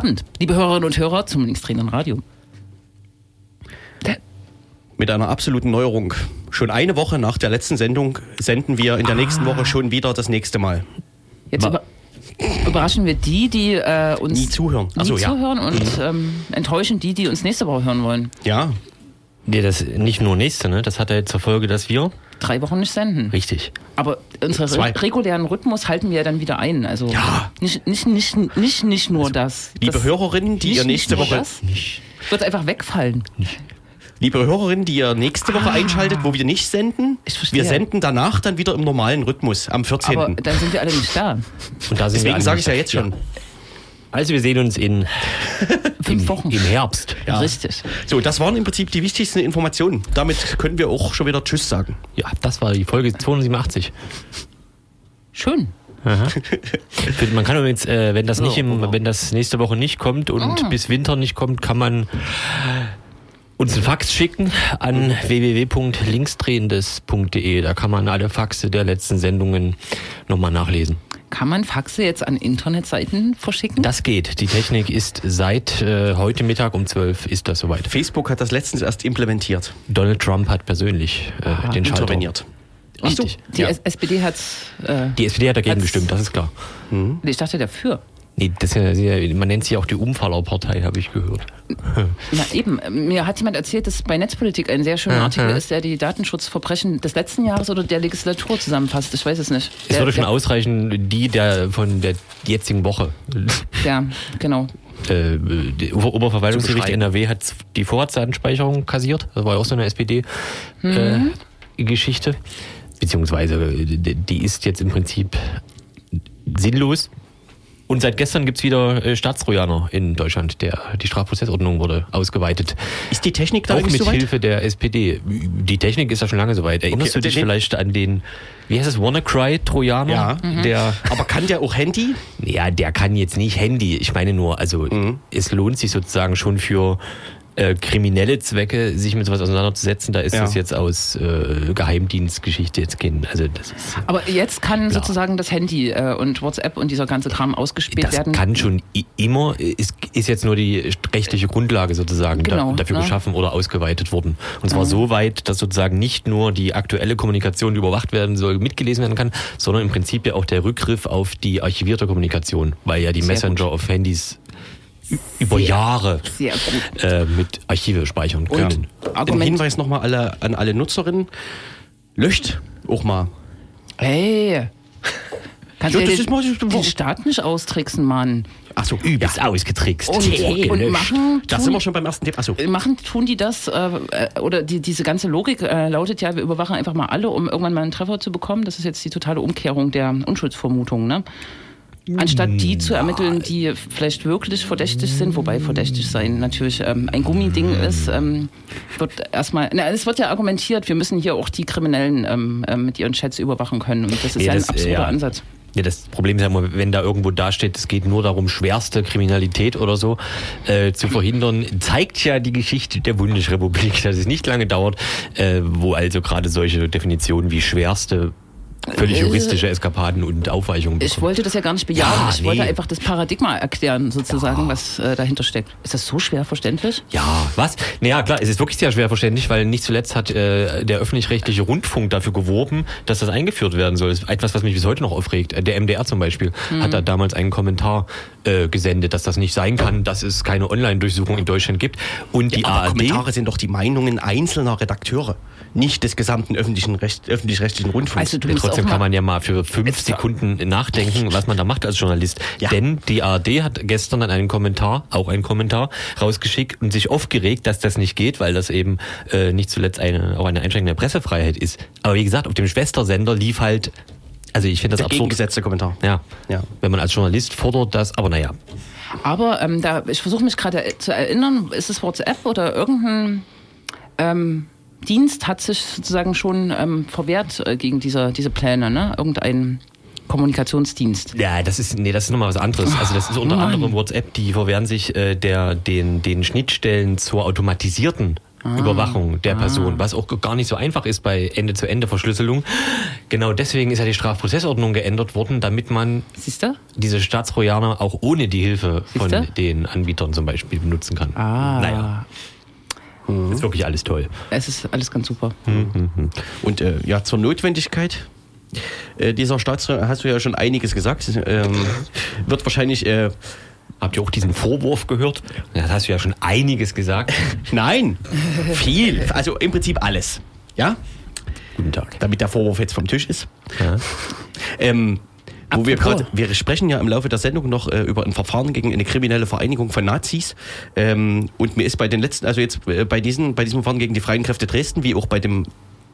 Abend, liebe Hörerinnen und Hörer zum Linkstrainern Radio. Mit einer absoluten Neuerung. Schon eine Woche nach der letzten Sendung senden wir in der nächsten Woche schon wieder das nächste Mal. Jetzt über, überraschen wir die, die äh, uns Nie zuhören. Nie so, ja. zuhören und ähm, enttäuschen die, die uns nächste Woche hören wollen. Ja, Nee, das nicht nur nächste, ne? Das hat ja zur Folge, dass wir. Drei Wochen nicht senden. Richtig. Aber unseren Zwei. re regulären Rhythmus halten wir ja dann wieder ein. Also Ja. nicht, nicht, nicht, nicht, nicht nur das. liebe das, Hörerinnen, die nicht, ihr nächste nicht Woche, Das wird einfach wegfallen. liebe Hörerinnen, die ihr nächste Woche einschaltet, wo wir nicht senden, Ich verstehe. wir senden danach dann wieder im normalen Rhythmus am 14. Aber dann sind wir alle nicht da. Und da Deswegen sage ich nicht- ja jetzt schon. Also wir sehen uns in Fünf im, Wochen. im Herbst. Ja. Richtig. So, das waren im Prinzip die wichtigsten Informationen. Damit können wir auch schon wieder Tschüss sagen. Ja, das war die Folge 287. Schön. Man kann übrigens, äh, wenn das nicht im, wenn das nächste Woche nicht kommt und Ah. bis Winter nicht kommt, kann man uns einen Fax schicken an www.linksdrehendes.de. Da kann man alle Faxe der letzten Sendungen nochmal nachlesen. Kann man Faxe jetzt an Internetseiten verschicken? Das geht. Die Technik ist seit äh, heute Mittag um 12 ist das soweit. Facebook hat das letztens erst implementiert, Donald Trump hat persönlich äh, den Schalter. interveniert. So, Richtig. die Ja. SPD hat. Äh, Die SPD hat dagegen gestimmt, das ist klar. ich dachte dafür. Nee, das ist ja, man nennt sie auch die Umfallerpartei, habe ich gehört. Na eben, mir hat jemand erzählt, dass bei Netzpolitik ein sehr schöner. Artikel ist, der die Datenschutzverbrechen des letzten Jahres oder der Legislatur zusammenfasst. Ich weiß es nicht. Es würde schon der- ausreichen, die der von der jetzigen Woche. Ja, genau. Äh, Oberverwaltungsgericht. NRW hat die Vorratsdatenspeicherung kassiert. Das war ja auch so eine SPD-Geschichte. Beziehungsweise äh, die ist jetzt im Prinzip sinnlos. Und seit gestern gibt's wieder äh, Staatstrojaner in Deutschland. Der, die Strafprozessordnung wurde ausgeweitet. Ist die Technik da Auch mit soweit? Hilfe der SPD. Die Technik ist ja schon lange soweit. Erinnerst Okay, du dich den- vielleicht an den, wie heißt es, WannaCry-Trojaner? Ja. Der, Aber kann der auch Handy? ja, der kann jetzt nicht Handy. Ich meine nur, also Mhm. es lohnt sich sozusagen schon für äh, kriminelle Zwecke, sich mit sowas auseinanderzusetzen. Da ist Ja. das jetzt aus äh, Geheimdienstgeschichte jetzt gehen. Also das ist. Aber jetzt kann Ja. sozusagen das Handy äh, und WhatsApp und dieser ganze Kram ausgespielt Das werden. kann schon immer, ist, ist jetzt nur die rechtliche Grundlage sozusagen Genau, da, dafür ne? geschaffen oder ausgeweitet worden. Und zwar so weit, dass sozusagen nicht nur die aktuelle Kommunikation, die überwacht werden soll, mitgelesen werden kann, sondern im Prinzip ja auch der Rückgriff auf die archivierte Kommunikation, weil ja die Sehr Messenger auf Handys über Jahre Sehr äh, mit Archive speichern Und können. Ein Argument. Hinweis nochmal alle, an alle Nutzerinnen. Löscht auch mal. Hey. Kannst Ja, du das ja den, den Staat nicht austricksen, Mann. Ach so, Übelst ausgetrickst. Und, Gelöscht. und machen, tun, sind wir schon beim ersten Tipp. Achso. machen, tun die das, äh, äh, oder die, diese ganze Logik äh, lautet ja, wir überwachen einfach mal alle, um irgendwann mal einen Treffer zu bekommen. Das ist jetzt die totale Umkehrung der Unschuldsvermutung, ne? Anstatt die zu ermitteln, die vielleicht wirklich verdächtig sind, wobei verdächtig sein natürlich ähm, ein Gummiding ist, ähm, wird erstmal, na, es wird ja argumentiert, wir müssen hier auch die Kriminellen ähm, ähm, mit ihren Chats überwachen können. Und das ist Nee, ja ein das, äh, absurder ja. Ansatz. Ja, das Problem ist ja immer, wenn da irgendwo dasteht, es geht nur darum, schwerste Kriminalität oder so äh, zu verhindern, zeigt ja die Geschichte der Bundesrepublik, dass es nicht lange dauert, äh, wo also gerade solche Definitionen wie schwerste völlig Äh, juristische Eskapaden und Aufweichungen Ich bekommen. wollte das ja gar nicht bejahen. Ja, ich wollte nee. einfach das Paradigma erklären, sozusagen, was äh, dahinter steckt. Ist das so schwer verständlich? Ja, was? Naja, klar, es ist wirklich sehr schwer verständlich, weil nicht zuletzt hat äh, der öffentlich-rechtliche Rundfunk dafür geworben, dass das eingeführt werden soll. Das ist etwas, was mich bis heute noch aufregt. Äh, Der MDR zum Beispiel hat da damals einen Kommentar äh, gesendet, dass das nicht sein kann, dass es keine Online-Durchsuchung in Deutschland gibt. Und die Aber ARD... Kommentare sind doch die Meinungen einzelner Redakteure, nicht des gesamten öffentlichen Recht, öffentlich-rechtlichen Rundfunks. Also du Ja, trotzdem kann man ja mal für fünf Sekunden nachdenken, was man da macht als Journalist. Ja. Denn die ARD hat gestern dann einen Kommentar, auch einen Kommentar, rausgeschickt und sich aufgeregt, dass das nicht geht, weil das eben äh, nicht zuletzt eine, auch eine Einschränkung der Pressefreiheit ist. Aber wie gesagt, auf dem Schwestersender lief halt, also ich finde das der absurd. gegengesetzte Kommentar. Ja. Ja. Wenn man als Journalist fordert das, aber naja. aber ähm, da, ich versuche mich gerade zu erinnern, ist es WhatsApp oder irgendein ähm, Dienst hat sich sozusagen schon ähm, verwehrt äh, gegen diese, diese Pläne, ne? Irgendein Kommunikationsdienst. Ja, das ist, nee, das ist nochmal was anderes. Also das ist unter Mann. anderem WhatsApp, die verwehren sich äh, der, den, den Schnittstellen zur automatisierten Überwachung der Person, was auch gar nicht so einfach ist bei Ende-zu-Ende-Verschlüsselung. Genau deswegen ist ja die Strafprozessordnung geändert worden, damit man Siehst du? diese Staatstrojaner auch ohne die Hilfe von Siehste? den Anbietern zum Beispiel benutzen kann. Ah. Naja, ist wirklich alles toll. Es ist alles ganz super. Und äh, ja, zur Notwendigkeit äh, dieser Staatsräume hast du ja schon einiges gesagt. Ähm, wird wahrscheinlich. Äh, Habt ihr auch diesen Vorwurf gehört? Ja, das hast du ja schon einiges gesagt. nein, viel. Also im Prinzip alles. Ja? Guten Tag. Damit der Vorwurf jetzt vom Tisch ist. Ja. Ähm, wo wir gerade, wir sprechen ja im Laufe der Sendung noch äh, über ein Verfahren gegen eine kriminelle Vereinigung von Nazis. Ähm, und mir ist bei den letzten, also jetzt äh, bei, diesen, bei diesem Verfahren gegen die Freien Kräfte Dresden, wie auch bei dem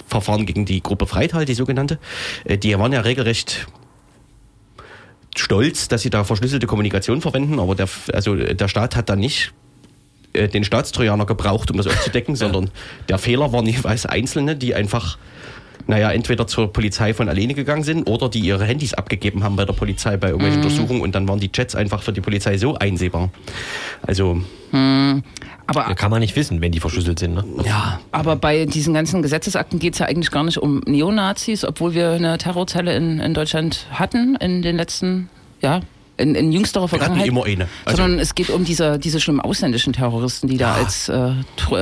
Verfahren gegen die Gruppe Freital, die sogenannte, äh, die waren ja regelrecht stolz, dass sie da verschlüsselte Kommunikation verwenden, aber der, also äh, der Staat hat da nicht äh, den Staatstrojaner gebraucht, um das aufzudecken, sondern der Fehler waren jeweils Einzelne, die einfach, naja, entweder zur Polizei von alleine gegangen sind oder die ihre Handys abgegeben haben bei der Polizei bei irgendwelchen Untersuchungen und dann waren die Chats einfach für die Polizei so einsehbar. Also, Aber, Ja, kann man nicht wissen, wenn die verschlüsselt sind. Ne? ja. aber bei diesen ganzen Gesetzesakten geht es ja eigentlich gar nicht um Neonazis, obwohl wir eine Terrorzelle in, in Deutschland hatten in den letzten, ja, in, in jüngsterer Vergangenheit. immer eine. Also, sondern es geht um diese, diese schlimmen ausländischen Terroristen, die da als, äh,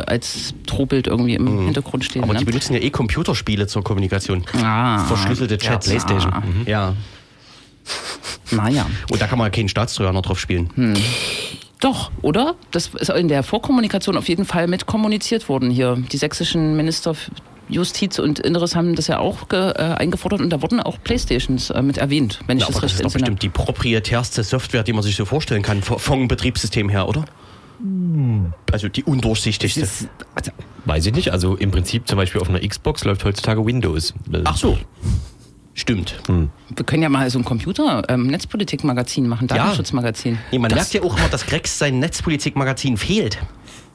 als Drohbild irgendwie im Hintergrund stehen. Mhm. aber die ne? benutzen ja eh Computerspiele zur Kommunikation. Ah. Verschlüsselte Chats. Playstation. Ah. Mhm. Ja. Naja. Und da kann man ja keinen Staatstrojaner drauf spielen. Hm. Doch, oder? Das ist in der Vorkommunikation auf jeden Fall mit kommuniziert worden hier. Die sächsischen Minister Justiz und Inneres haben das ja auch ge, äh, eingefordert und da wurden auch Playstations äh, mit erwähnt, wenn ich Ja, aber das das recht ist doch bestimmt die proprietärste Software, die man sich so vorstellen kann, vom Betriebssystem her, oder? Also die undurchsichtigste. Das- also, Weiß ich nicht. Also im Prinzip zum Beispiel auf einer Xbox läuft heutzutage Windows. Ach so. Stimmt. wir können ja mal so ein Computer-Netzpolitik-Magazin machen, Ja. Datenschutzmagazin. Nee, man Das- merkt ja auch immer, dass Grex sein Netzpolitik-Magazin fehlt.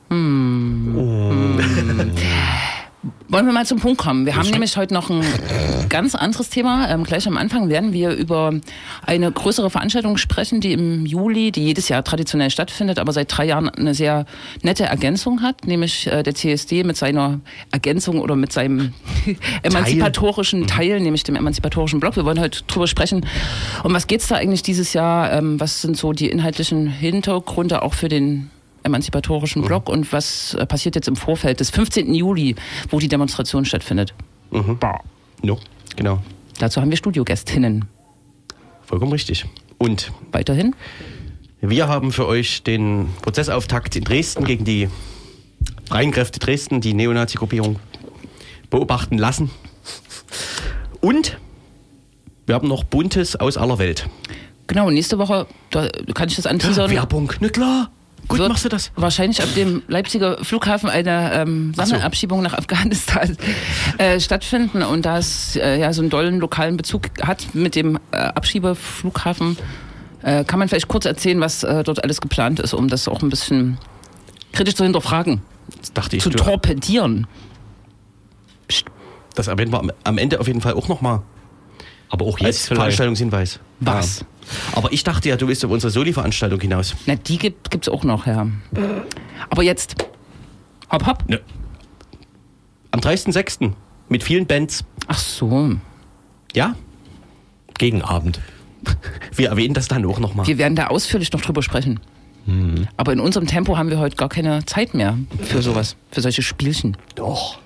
Wollen wir mal zum Punkt kommen? Wir haben nämlich heute noch ein ganz anderes Thema. Ähm, gleich am Anfang werden wir über eine größere Veranstaltung sprechen, die im Juli, die jedes Jahr traditionell stattfindet, aber seit drei Jahren eine sehr nette Ergänzung hat, nämlich äh, der CSD mit seiner Ergänzung oder mit seinem emanzipatorischen Teil, nämlich dem emanzipatorischen Block. Wir wollen heute drüber sprechen. Um was geht's da eigentlich dieses Jahr? Ähm, was sind so die inhaltlichen Hintergründe auch für den emanzipatorischen Block und was äh, passiert jetzt im Vorfeld des 15. Juli, wo die Demonstration stattfindet. No, genau. Dazu haben wir Studiogästinnen. Vollkommen richtig. Und Weiterhin. wir haben für euch den Prozessauftakt in Dresden gegen die Freien Kräfte Dresden, die Neonazi-Gruppierung, beobachten lassen. Und wir haben noch Buntes aus aller Welt. Genau, nächste Woche, da kann ich das anteasern. Werbung, na klar. Gut, wird machst du das? Wahrscheinlich ab dem Leipziger Flughafen eine ähm, Ach so. Sammelabschiebung nach Afghanistan äh, stattfinden und da es äh, ja so einen dollen lokalen Bezug hat mit dem äh, Abschiebeflughafen, äh, kann man vielleicht kurz erzählen, was äh, dort alles geplant ist, um das auch ein bisschen kritisch zu hinterfragen, Das dachte ich. zu du- torpedieren. Das erwähnen wir am- Ende auf jeden Fall auch nochmal Aber auch als jetzt vielleicht. Veranstaltungshinweis. Was? Ja. Aber ich dachte ja, du willst auf unsere Soli-Veranstaltung hinaus. Na, die gibt gibt's auch noch, ja. Aber jetzt, hopp, hopp. Ne. Am 30.06. mit vielen Bands. Ach so. Ja, Gegenabend. wir erwähnen das dann auch nochmal. Wir werden da ausführlich noch drüber sprechen. Aber in unserem Tempo haben wir heute gar keine Zeit mehr für sowas, für solche Spielchen. Doch.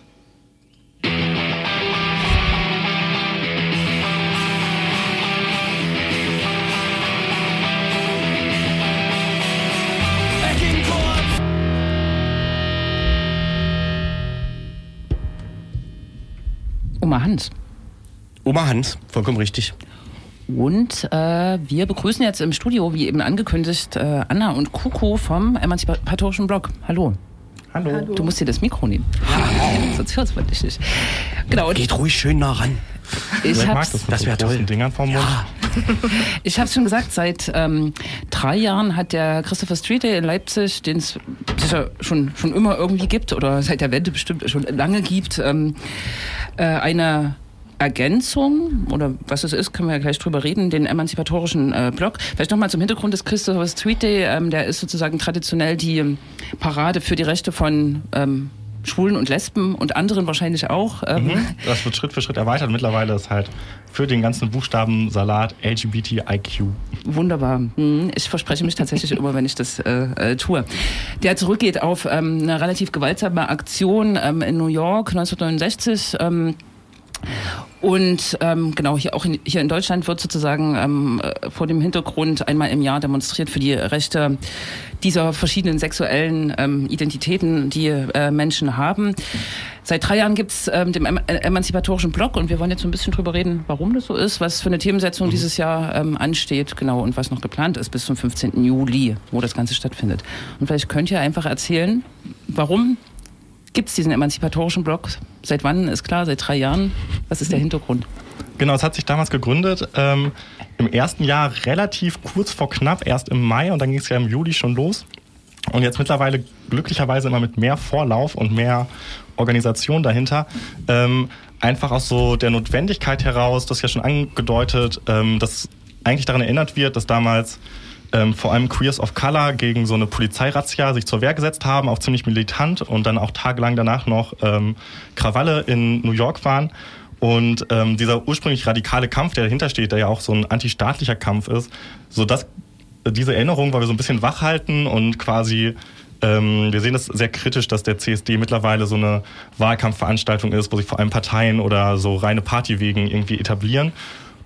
Oma Hans. Oma Hans, vollkommen richtig. Und äh, wir begrüßen jetzt im Studio, wie eben angekündigt, äh, Anna und Kuku vom Emanzipatorischen Blog. Hallo. Hallo. Du musst dir das Mikro nehmen. Sonst hört man dich nicht. Genau, und Geht ruhig schön nah ran. ich Ich mag hab's, das mit das toll. Dingern vom Mund. ich hab's schon gesagt, seit ähm, drei Jahren hat der Christopher Street Day in Leipzig, den es sicher schon, schon immer irgendwie gibt oder seit der Wende bestimmt schon lange gibt, ähm, äh, eine Ergänzung oder was es ist, können wir ja gleich drüber reden, den emanzipatorischen äh, Blog. Vielleicht nochmal zum Hintergrund des Christopher Street Day, ähm, der ist sozusagen traditionell die Parade für die Rechte von ähm, Schwulen und Lesben und anderen wahrscheinlich auch. Ähm, Mhm. Das wird Schritt für Schritt erweitert. Mittlerweile ist halt für den ganzen Buchstabensalat LGBTIQ. Wunderbar. Hm, Ich verspreche mich tatsächlich immer, wenn ich das äh, äh, tue. Der zurückgeht auf ähm, eine relativ gewaltsame Aktion ähm, in New York 1969. Ähm, und ähm, genau, hier auch in, hier in Deutschland wird sozusagen ähm, äh, vor dem Hintergrund einmal im Jahr demonstriert für die Rechte dieser verschiedenen sexuellen ähm, Identitäten, die äh, Menschen haben. Seit drei Jahren gibt's ähm, den äh, emanzipatorischen Blog und wir wollen jetzt so ein bisschen drüber reden, warum das so ist, was für eine Themensetzung dieses Jahr ähm, ansteht, genau, und was noch geplant ist bis zum 15. Juli, wo das Ganze stattfindet. Und vielleicht könnt ihr einfach erzählen, warum gibt's diesen emanzipatorischen Blog? Seit wann ist klar? Seit drei Jahren? Was ist der Hintergrund? Genau, es hat sich damals gegründet. Ähm, Im ersten Jahr relativ kurz vor knapp, erst im Mai und dann ging es ja im Juli schon los. Und jetzt mittlerweile glücklicherweise immer mit mehr Vorlauf und mehr Organisation dahinter. Ähm, einfach aus so der Notwendigkeit heraus, das ja schon angedeutet, ähm, dass eigentlich daran erinnert wird, dass damals ähm, vor allem Queers of Color gegen so eine Polizeirazzia sich zur Wehr gesetzt haben, auch ziemlich militant und dann auch tagelang danach noch ähm, Krawalle in New York waren. Und ähm, dieser ursprünglich radikale Kampf, der dahinter steht, der ja auch so ein antistaatlicher Kampf ist, so dass diese Erinnerung, weil wir so ein bisschen wachhalten und quasi ähm, wir sehen das sehr kritisch, dass der CSD mittlerweile so eine Wahlkampfveranstaltung ist, wo sich vor allem Parteien oder so reine Partywegen irgendwie etablieren.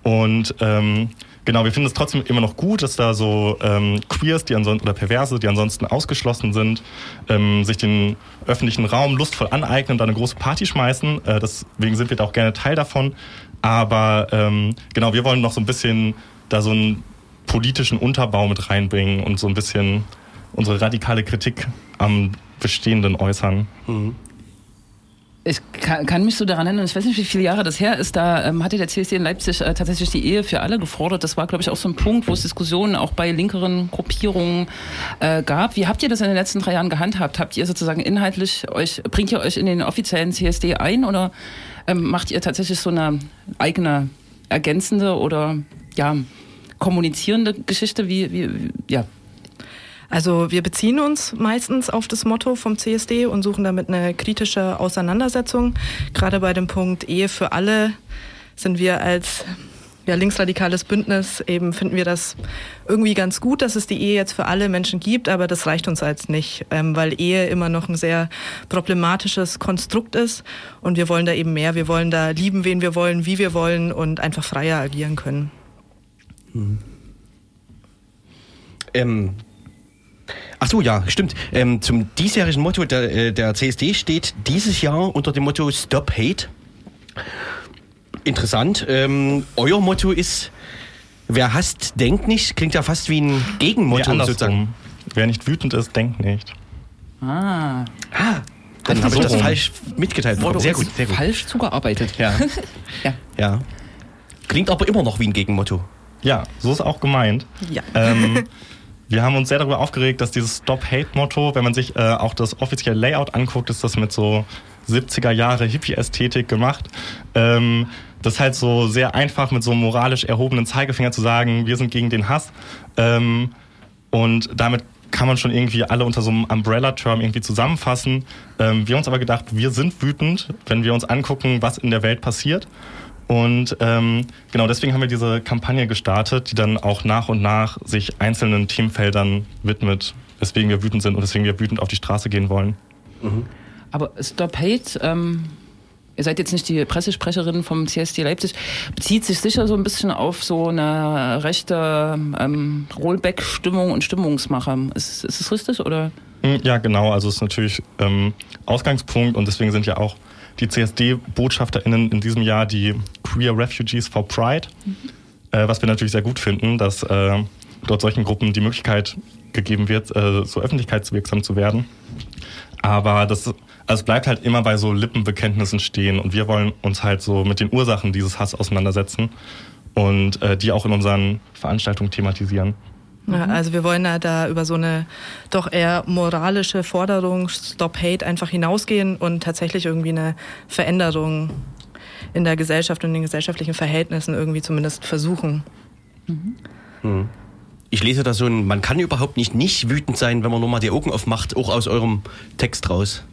Und ähm, genau, wir finden es trotzdem immer noch gut, dass da so ähm, Queers, die ansonsten oder Perverse, die ansonsten ausgeschlossen sind, ähm, sich den öffentlichen Raum lustvoll aneignen und da eine große Party schmeißen. Äh, deswegen sind wir da auch gerne Teil davon. Aber ähm, genau, wir wollen noch so ein bisschen da so einen politischen Unterbau mit reinbringen und so ein bisschen unsere radikale Kritik am Bestehenden äußern. Ich kann, mich so daran erinnern, ich weiß nicht, wie viele Jahre das her ist, da ähm, hatte der CSD in Leipzig äh, tatsächlich die Ehe für alle gefordert. Das war, glaube ich, auch so ein Punkt, wo es Diskussionen auch bei linkeren Gruppierungen äh, gab. Wie habt ihr das in den letzten drei Jahren gehandhabt? Habt ihr sozusagen inhaltlich euch, bringt ihr euch in den offiziellen CSD ein oder ähm, macht ihr tatsächlich so eine eigene ergänzende oder ja, kommunizierende Geschichte? Wie, wie, wie ja. Also wir beziehen uns meistens auf das Motto vom CSD und suchen damit eine kritische Auseinandersetzung. Gerade bei dem Punkt Ehe für alle sind wir als ja, linksradikales Bündnis eben finden wir das irgendwie ganz gut, dass es die Ehe jetzt für alle Menschen gibt, aber das reicht uns als nicht, ähm, weil Ehe immer noch ein sehr problematisches Konstrukt ist und wir wollen da eben mehr. Wir wollen da lieben, wen wir wollen, wie wir wollen und einfach freier agieren können. Ähm, ach so, ja, stimmt. Ähm, zum diesjährigen Motto der, äh, der CSD steht dieses Jahr unter dem Motto Stop Hate. Interessant. Ähm, euer Motto ist, wer hasst, denkt nicht. Klingt ja fast wie ein Nee, Gegenmotto andersrum. sozusagen. Wer nicht wütend ist, denkt nicht. Ah, Ah, dann Das habe ich das falsch mitgeteilt. bekommen. Sehr gut, sehr gut. falsch zugearbeitet. Ja. Ja. ja. Klingt aber immer noch wie ein Gegenmotto. Ja, so ist auch gemeint. Ja. Ähm, wir haben uns sehr darüber aufgeregt, dass dieses Stop-Hate-Motto, wenn man sich äh, auch das offizielle Layout anguckt, ist das mit so 70er Jahre Hippie-Ästhetik gemacht. Ähm, das ist halt so sehr einfach mit so einem moralisch erhobenen Zeigefinger zu sagen, wir sind gegen den Hass. Ähm, und damit kann man schon irgendwie alle unter so einem Umbrella-Term irgendwie zusammenfassen. Ähm, wir haben uns aber gedacht, wir sind wütend, wenn wir uns angucken, was in der Welt passiert. Und ähm, genau deswegen haben wir diese Kampagne gestartet, die dann auch nach und nach sich einzelnen Themenfeldern widmet, weswegen wir wütend sind und weswegen wir wütend auf die Straße gehen wollen. Aber Stop Hate, ähm, ihr seid jetzt nicht die Pressesprecherin vom CSD Leipzig, bezieht sich sicher so ein bisschen auf so eine rechte ähm, Rollback-Stimmung und Stimmungsmache. Ist, ist es richtig oder? Ja, genau. Also es ist natürlich ähm, Ausgangspunkt und deswegen sind ja auch die CSD-BotschafterInnen in diesem Jahr die Queer Refugees for Pride, äh, was wir natürlich sehr gut finden, dass äh, dort solchen Gruppen die Möglichkeit gegeben wird, äh, so öffentlichkeitswirksam zu werden. Aber das also es bleibt halt immer bei so Lippenbekenntnissen stehen und wir wollen uns halt so mit den Ursachen dieses Hass auseinandersetzen und äh, die auch in unseren Veranstaltungen thematisieren. Ja, also wir wollen da, da über so eine doch eher moralische Forderung Stop Hate einfach hinausgehen und tatsächlich irgendwie eine Veränderung in der Gesellschaft und in den gesellschaftlichen Verhältnissen irgendwie zumindest versuchen. Ich lese da so ein, man kann überhaupt nicht nicht wütend sein, wenn man nur mal die Augen aufmacht, auch aus eurem Text raus.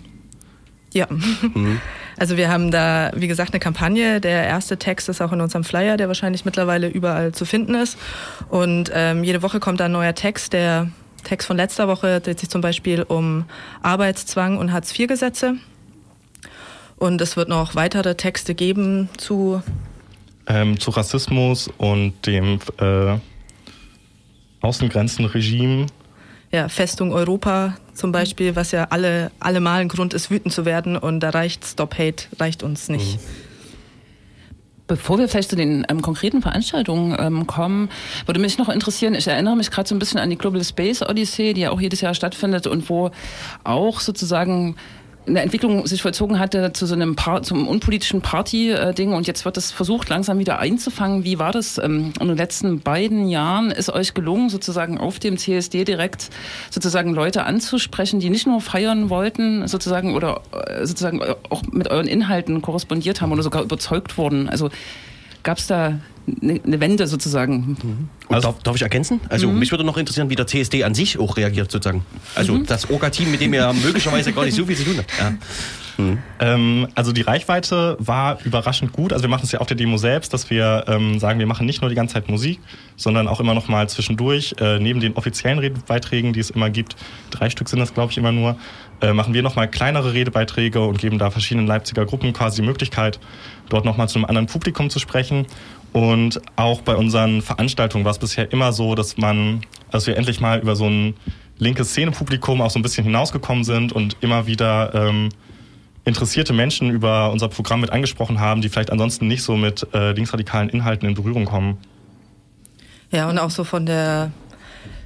Ja. Mhm. Also wir haben da, wie gesagt, eine Kampagne. Der erste Text ist auch in unserem Flyer, der wahrscheinlich mittlerweile überall zu finden ist. Und ähm, jede Woche kommt da ein neuer Text. Der Text von letzter Woche dreht sich zum Beispiel um Arbeitszwang und Hartz-IV-Gesetze. Und es wird noch weitere Texte geben zu ähm, zu Rassismus und dem äh, Außengrenzenregime. Ja, Festung Europa zum Beispiel, was ja alle, allemal ein Grund ist, wütend zu werden. Und da reicht Stop Hate, reicht uns nicht. Mhm. Bevor wir vielleicht zu den ähm, konkreten Veranstaltungen ähm, kommen, würde mich noch interessieren, ich erinnere mich gerade so ein bisschen an die Global Space Odyssey, die ja auch jedes Jahr stattfindet und wo auch sozusagen eine Entwicklung sich vollzogen hatte zu so einem Par zum unpolitischen Party-Ding und jetzt wird es versucht, langsam wieder einzufangen. Wie war das ähm, in den letzten beiden Jahren? Ist euch gelungen, sozusagen auf dem CSD direkt sozusagen Leute anzusprechen, die nicht nur feiern wollten, sozusagen oder äh, sozusagen auch mit euren Inhalten korrespondiert haben oder sogar überzeugt wurden? Also gab es da eine Wende sozusagen. Mhm. Also, darf, darf, ich ergänzen? Also mhm. mich würde noch interessieren, wie der CSD an sich auch reagiert sozusagen. Also mhm. das Orga-Team, mit dem er möglicherweise gar nicht so viel zu tun hat. Ja. Mhm. Ähm, also die Reichweite war überraschend gut. Also wir machen es ja auf der Demo selbst, dass wir ähm, sagen, wir machen nicht nur die ganze Zeit Musik, sondern auch immer noch mal zwischendurch, äh, neben den offiziellen Redebeiträgen, die es immer gibt, drei Stück sind das glaube ich immer nur, äh, machen wir noch mal kleinere Redebeiträge und geben da verschiedenen Leipziger Gruppen quasi die Möglichkeit, dort noch mal zu einem anderen Publikum zu sprechen. Und auch bei unseren Veranstaltungen war es bisher immer so, dass man, als wir endlich mal über so ein linkes Szenepublikum auch so ein bisschen hinausgekommen sind und immer wieder ähm, interessierte Menschen über unser Programm mit angesprochen haben, die vielleicht ansonsten nicht so mit äh, linksradikalen Inhalten in Berührung kommen. Ja, und auch so von der,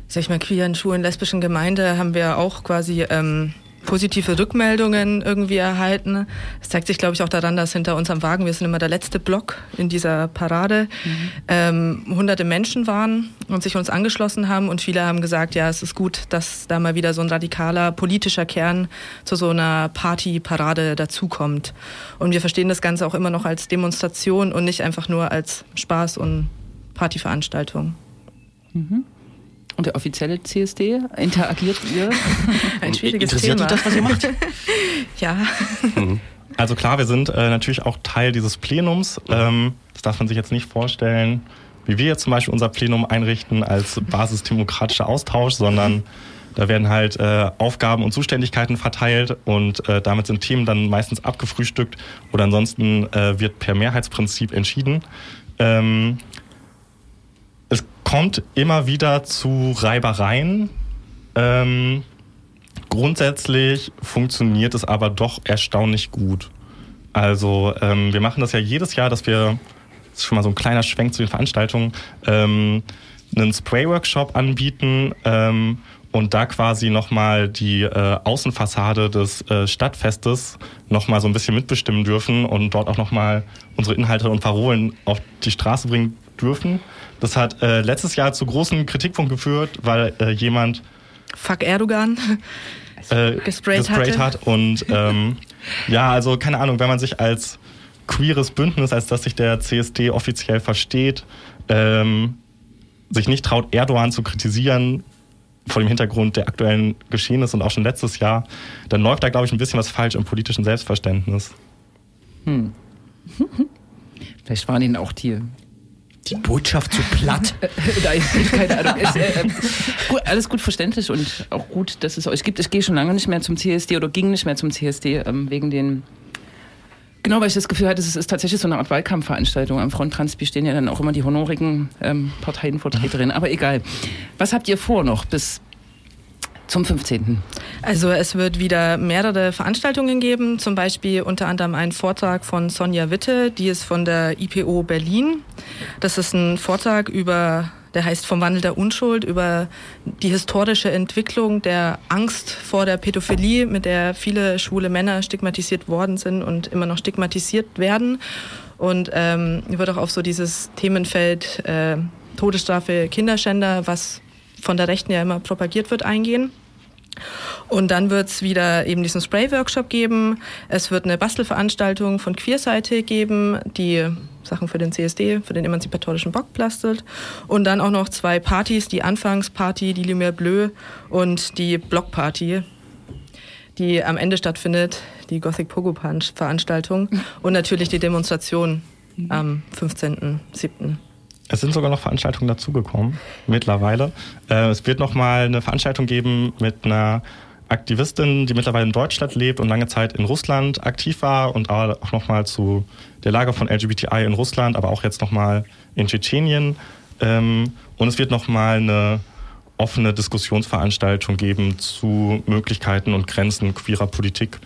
sag ich mal, queeren, schwulen, lesbischen Gemeinde haben wir auch quasi ähm, positive Rückmeldungen irgendwie erhalten. Es zeigt sich, glaube ich, auch daran, dass hinter unserem Wagen, wir sind immer der letzte Block in dieser Parade, mhm. ähm, hunderte Menschen waren und sich uns angeschlossen haben und viele haben gesagt, ja, es ist gut, dass da mal wieder so ein radikaler politischer Kern zu so einer Party-Parade dazukommt. Und wir verstehen das Ganze auch immer noch als Demonstration und nicht einfach nur als Spaß und Partyveranstaltung. Mhm. Und der offizielle CSD, interagiert ihr? Ein schwieriges Interessiert Thema. das, was ihr macht? ja. Mhm. Also klar, wir sind äh, natürlich auch Teil dieses Plenums. Ähm, das darf man sich jetzt nicht vorstellen, wie wir jetzt zum Beispiel unser Plenum einrichten als basisdemokratischer Austausch, sondern da werden halt äh, Aufgaben und Zuständigkeiten verteilt und äh, damit sind Themen dann meistens abgefrühstückt oder ansonsten äh, wird per Mehrheitsprinzip entschieden. Ähm, kommt immer wieder zu Reibereien. Ähm, grundsätzlich funktioniert es aber doch erstaunlich gut. Also ähm, wir machen das ja jedes Jahr, dass wir, das ist schon mal so ein kleiner Schwenk zu den Veranstaltungen, ähm, einen Spray-Workshop anbieten ähm, und da quasi nochmal die äh, Außenfassade des äh, Stadtfestes nochmal so ein bisschen mitbestimmen dürfen und dort auch nochmal unsere Inhalte und Parolen auf die Straße bringen dürfen. Das hat äh, letztes Jahr zu großen Kritikpunkten geführt, weil äh, jemand Fuck Erdogan äh, gesprayt, gesprayt hat. Und ähm, ja, also keine Ahnung, wenn man sich als queeres Bündnis, als dass sich der CSD offiziell versteht, ähm, sich nicht traut, Erdogan zu kritisieren, vor dem Hintergrund der aktuellen Geschehnisse und auch schon letztes Jahr, dann läuft da, glaube ich, ein bisschen was falsch im politischen Selbstverständnis. Hm. Vielleicht waren ihnen auch die die Botschaft zu platt? Nein, keine Ahnung. Ist, äh, gut, alles gut verständlich und auch gut, dass es euch gibt. Ich gehe schon lange nicht mehr zum CSD oder ging nicht mehr zum CSD ähm, wegen den Genau, weil ich das Gefühl hatte, es ist tatsächlich so eine Art Wahlkampfveranstaltung. Am Fronttranspi stehen ja dann auch immer die honorigen ähm, Parteienvertreterinnen. Aber egal. Was habt ihr vor noch bis zum 15. Also es wird wieder mehrere Veranstaltungen geben, zum Beispiel unter anderem einen Vortrag von Sonja Witte, die ist von der IPO Berlin. Das ist ein Vortrag über, der heißt Vom Wandel der Unschuld, über die historische Entwicklung der Angst vor der Pädophilie, mit der viele schwule Männer stigmatisiert worden sind und immer noch stigmatisiert werden. Und ähm, wird auch auf so dieses Themenfeld äh, Todesstrafe Kinderschänder, was von der Rechten ja immer propagiert wird, eingehen. Und dann wird es wieder eben diesen Spray-Workshop geben. Es wird eine Bastelveranstaltung von Queerseite geben, die Sachen für den CSD, für den emanzipatorischen Bock bastelt. Und dann auch noch zwei Partys, die Anfangsparty, die Lumière Bleu und die Blockparty, die am Ende stattfindet, die Gothic Pogo Punch Veranstaltung und natürlich die Demonstration am 15.07. Es sind sogar noch Veranstaltungen dazugekommen mittlerweile. Äh, es wird noch mal eine Veranstaltung geben mit einer Aktivistin, die mittlerweile in Deutschland lebt und lange Zeit in Russland aktiv war und auch noch mal zu der Lage von LGBTI in Russland, aber auch jetzt noch mal in Tschetschenien. Ähm, und es wird noch mal eine offene Diskussionsveranstaltung geben zu Möglichkeiten und Grenzen queerer Politik.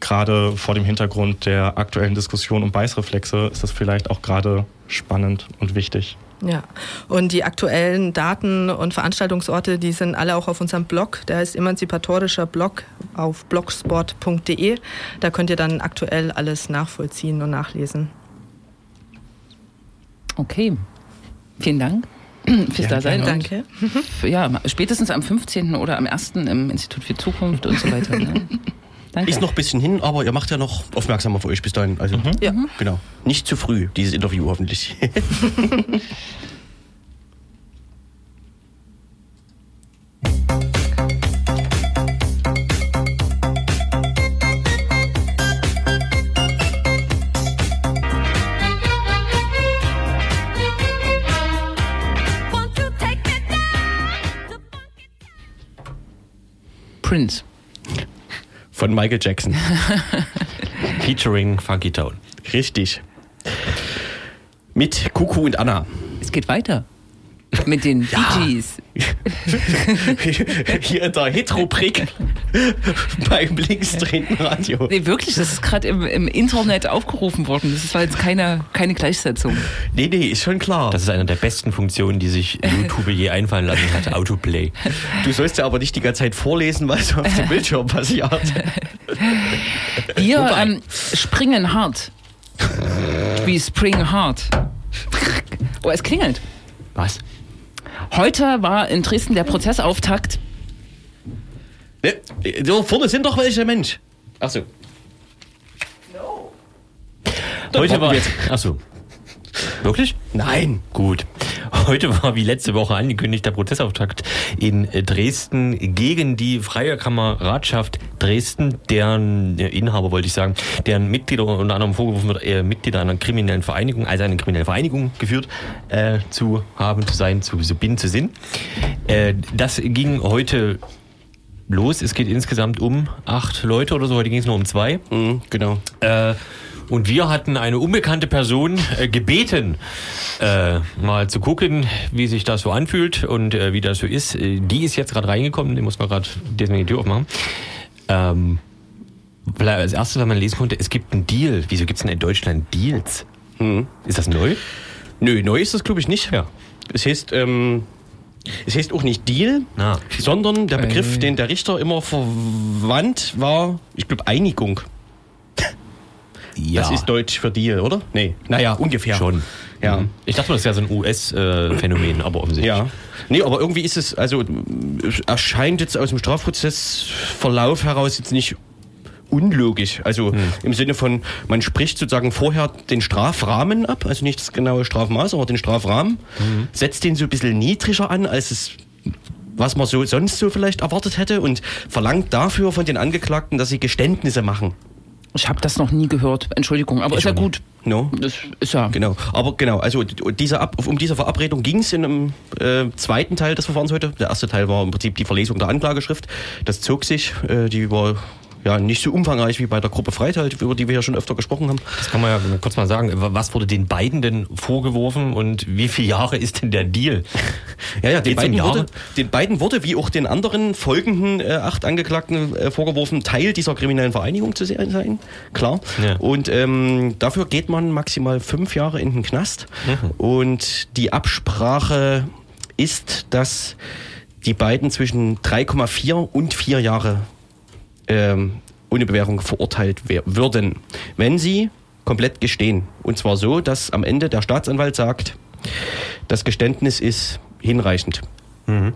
Gerade vor dem Hintergrund der aktuellen Diskussion um Beißreflexe ist das vielleicht auch gerade spannend und wichtig. Ja, und die aktuellen Daten und Veranstaltungsorte, die sind alle auch auf unserem Blog. Der heißt emanzipatorischer Blog auf blogsport.de. Da könnt ihr dann aktuell alles nachvollziehen und nachlesen. Okay, vielen Dank fürs ja, Dasein. Danke. Ja, spätestens am 15. oder am 1. im Institut für Zukunft und so weiter. Ne? Danke. Ist noch ein bisschen hin, aber ihr macht ja noch aufmerksamer für euch bis dahin. Also, mhm. ja. Genau. Nicht zu früh, dieses Interview hoffentlich. Prince. Von Michael Jackson. Featuring Funky Town. Richtig. Mit Kuku und Anna. Es geht weiter. Mit den ja. Bee Gees. Hier in der Heterobrick beim linksdrehenden Radio. Nee, wirklich, das ist gerade im, im, Internet aufgerufen worden. Das war jetzt keine, keine Gleichsetzung. Nee, nee, ist schon klar. Das ist eine der besten Funktionen, die sich YouTube je einfallen lassen hat, Autoplay. Du sollst ja aber nicht die ganze Zeit vorlesen, was auf dem Bildschirm passiert. Wir ähm, springen hart. Wie Spring Hard. Oh, es klingelt. Was? Heute war in Dresden der Prozessauftakt. Ne, so vorne sind doch welche, Mensch. Achso. No. Heute war. Achso. Wirklich? Nein. Gut. Heute war wie letzte Woche angekündigt der Prozessauftakt in Dresden gegen die Freie Kameradschaft Dresden, deren Inhaber wollte ich sagen, deren Mitglieder unter anderem vorgeworfen wird, äh, Mitglieder einer kriminellen Vereinigung, also eine kriminelle Vereinigung geführt äh, zu haben, zu sein, zu, zu bin, zu sind. Äh, das ging heute los. Es geht insgesamt um acht Leute oder so. Heute ging es nur um zwei. Mhm, genau. Äh, und wir hatten eine unbekannte Person äh, gebeten, äh, mal zu gucken, wie sich das so anfühlt und äh, wie das so ist. Äh, die ist jetzt gerade reingekommen, die muss man gerade deswegen die Tür aufmachen. Ähm, als erstes, was man lesen konnte, es gibt einen Deal. Wieso gibt es denn in Deutschland Deals? Hm. Ist das neu? Nö, neu ist das glaube ich nicht. Ja. Es heißt, ähm, es heißt auch nicht Deal, ah. sondern der Begriff, äh. den der Richter immer verwandt, war, ich glaube, Einigung. Ja. Das ist Deutsch für Deal, oder? Nee. Naja, ungefähr. Schon. Ja. Mhm. Ich dachte, das wäre so ein US-Phänomen, aber offensichtlich. Ja. Nee, aber irgendwie ist es, also erscheint jetzt aus dem Strafprozessverlauf heraus jetzt nicht unlogisch. Also hm. im Sinne von, man spricht sozusagen vorher den Strafrahmen ab, also nicht das genaue Strafmaß, aber den Strafrahmen, mhm. setzt den so ein bisschen niedriger an, als es was man so sonst so vielleicht erwartet hätte und verlangt dafür von den Angeklagten, dass sie Geständnisse machen. Ich habe das noch nie gehört. Entschuldigung, aber ich ist ja gut. No. Das ist ja. Genau. Aber genau, also diese Ab um diese Verabredung ging es in einem äh, zweiten Teil des Verfahrens heute. Der erste Teil war im Prinzip die Verlesung der Anklageschrift. Das zog sich, äh, die war ja, nicht so umfangreich wie bei der Gruppe Freitag, über die wir ja schon öfter gesprochen haben. Das kann man ja kurz mal sagen. Was wurde den beiden denn vorgeworfen und wie viele Jahre ist denn der Deal? ja, ja, den beiden, wurde, den beiden wurde, wie auch den anderen folgenden äh, acht Angeklagten äh, vorgeworfen, Teil dieser kriminellen Vereinigung zu sein. Klar. Ja. Und ähm, dafür geht man maximal fünf Jahre in den Knast. Mhm. Und die Absprache ist, dass die beiden zwischen 3,4 und 4 Jahre ähm, ohne Bewährung verurteilt würden, wenn sie komplett gestehen. Und zwar so, dass am Ende der Staatsanwalt sagt, das Geständnis ist hinreichend. Mhm.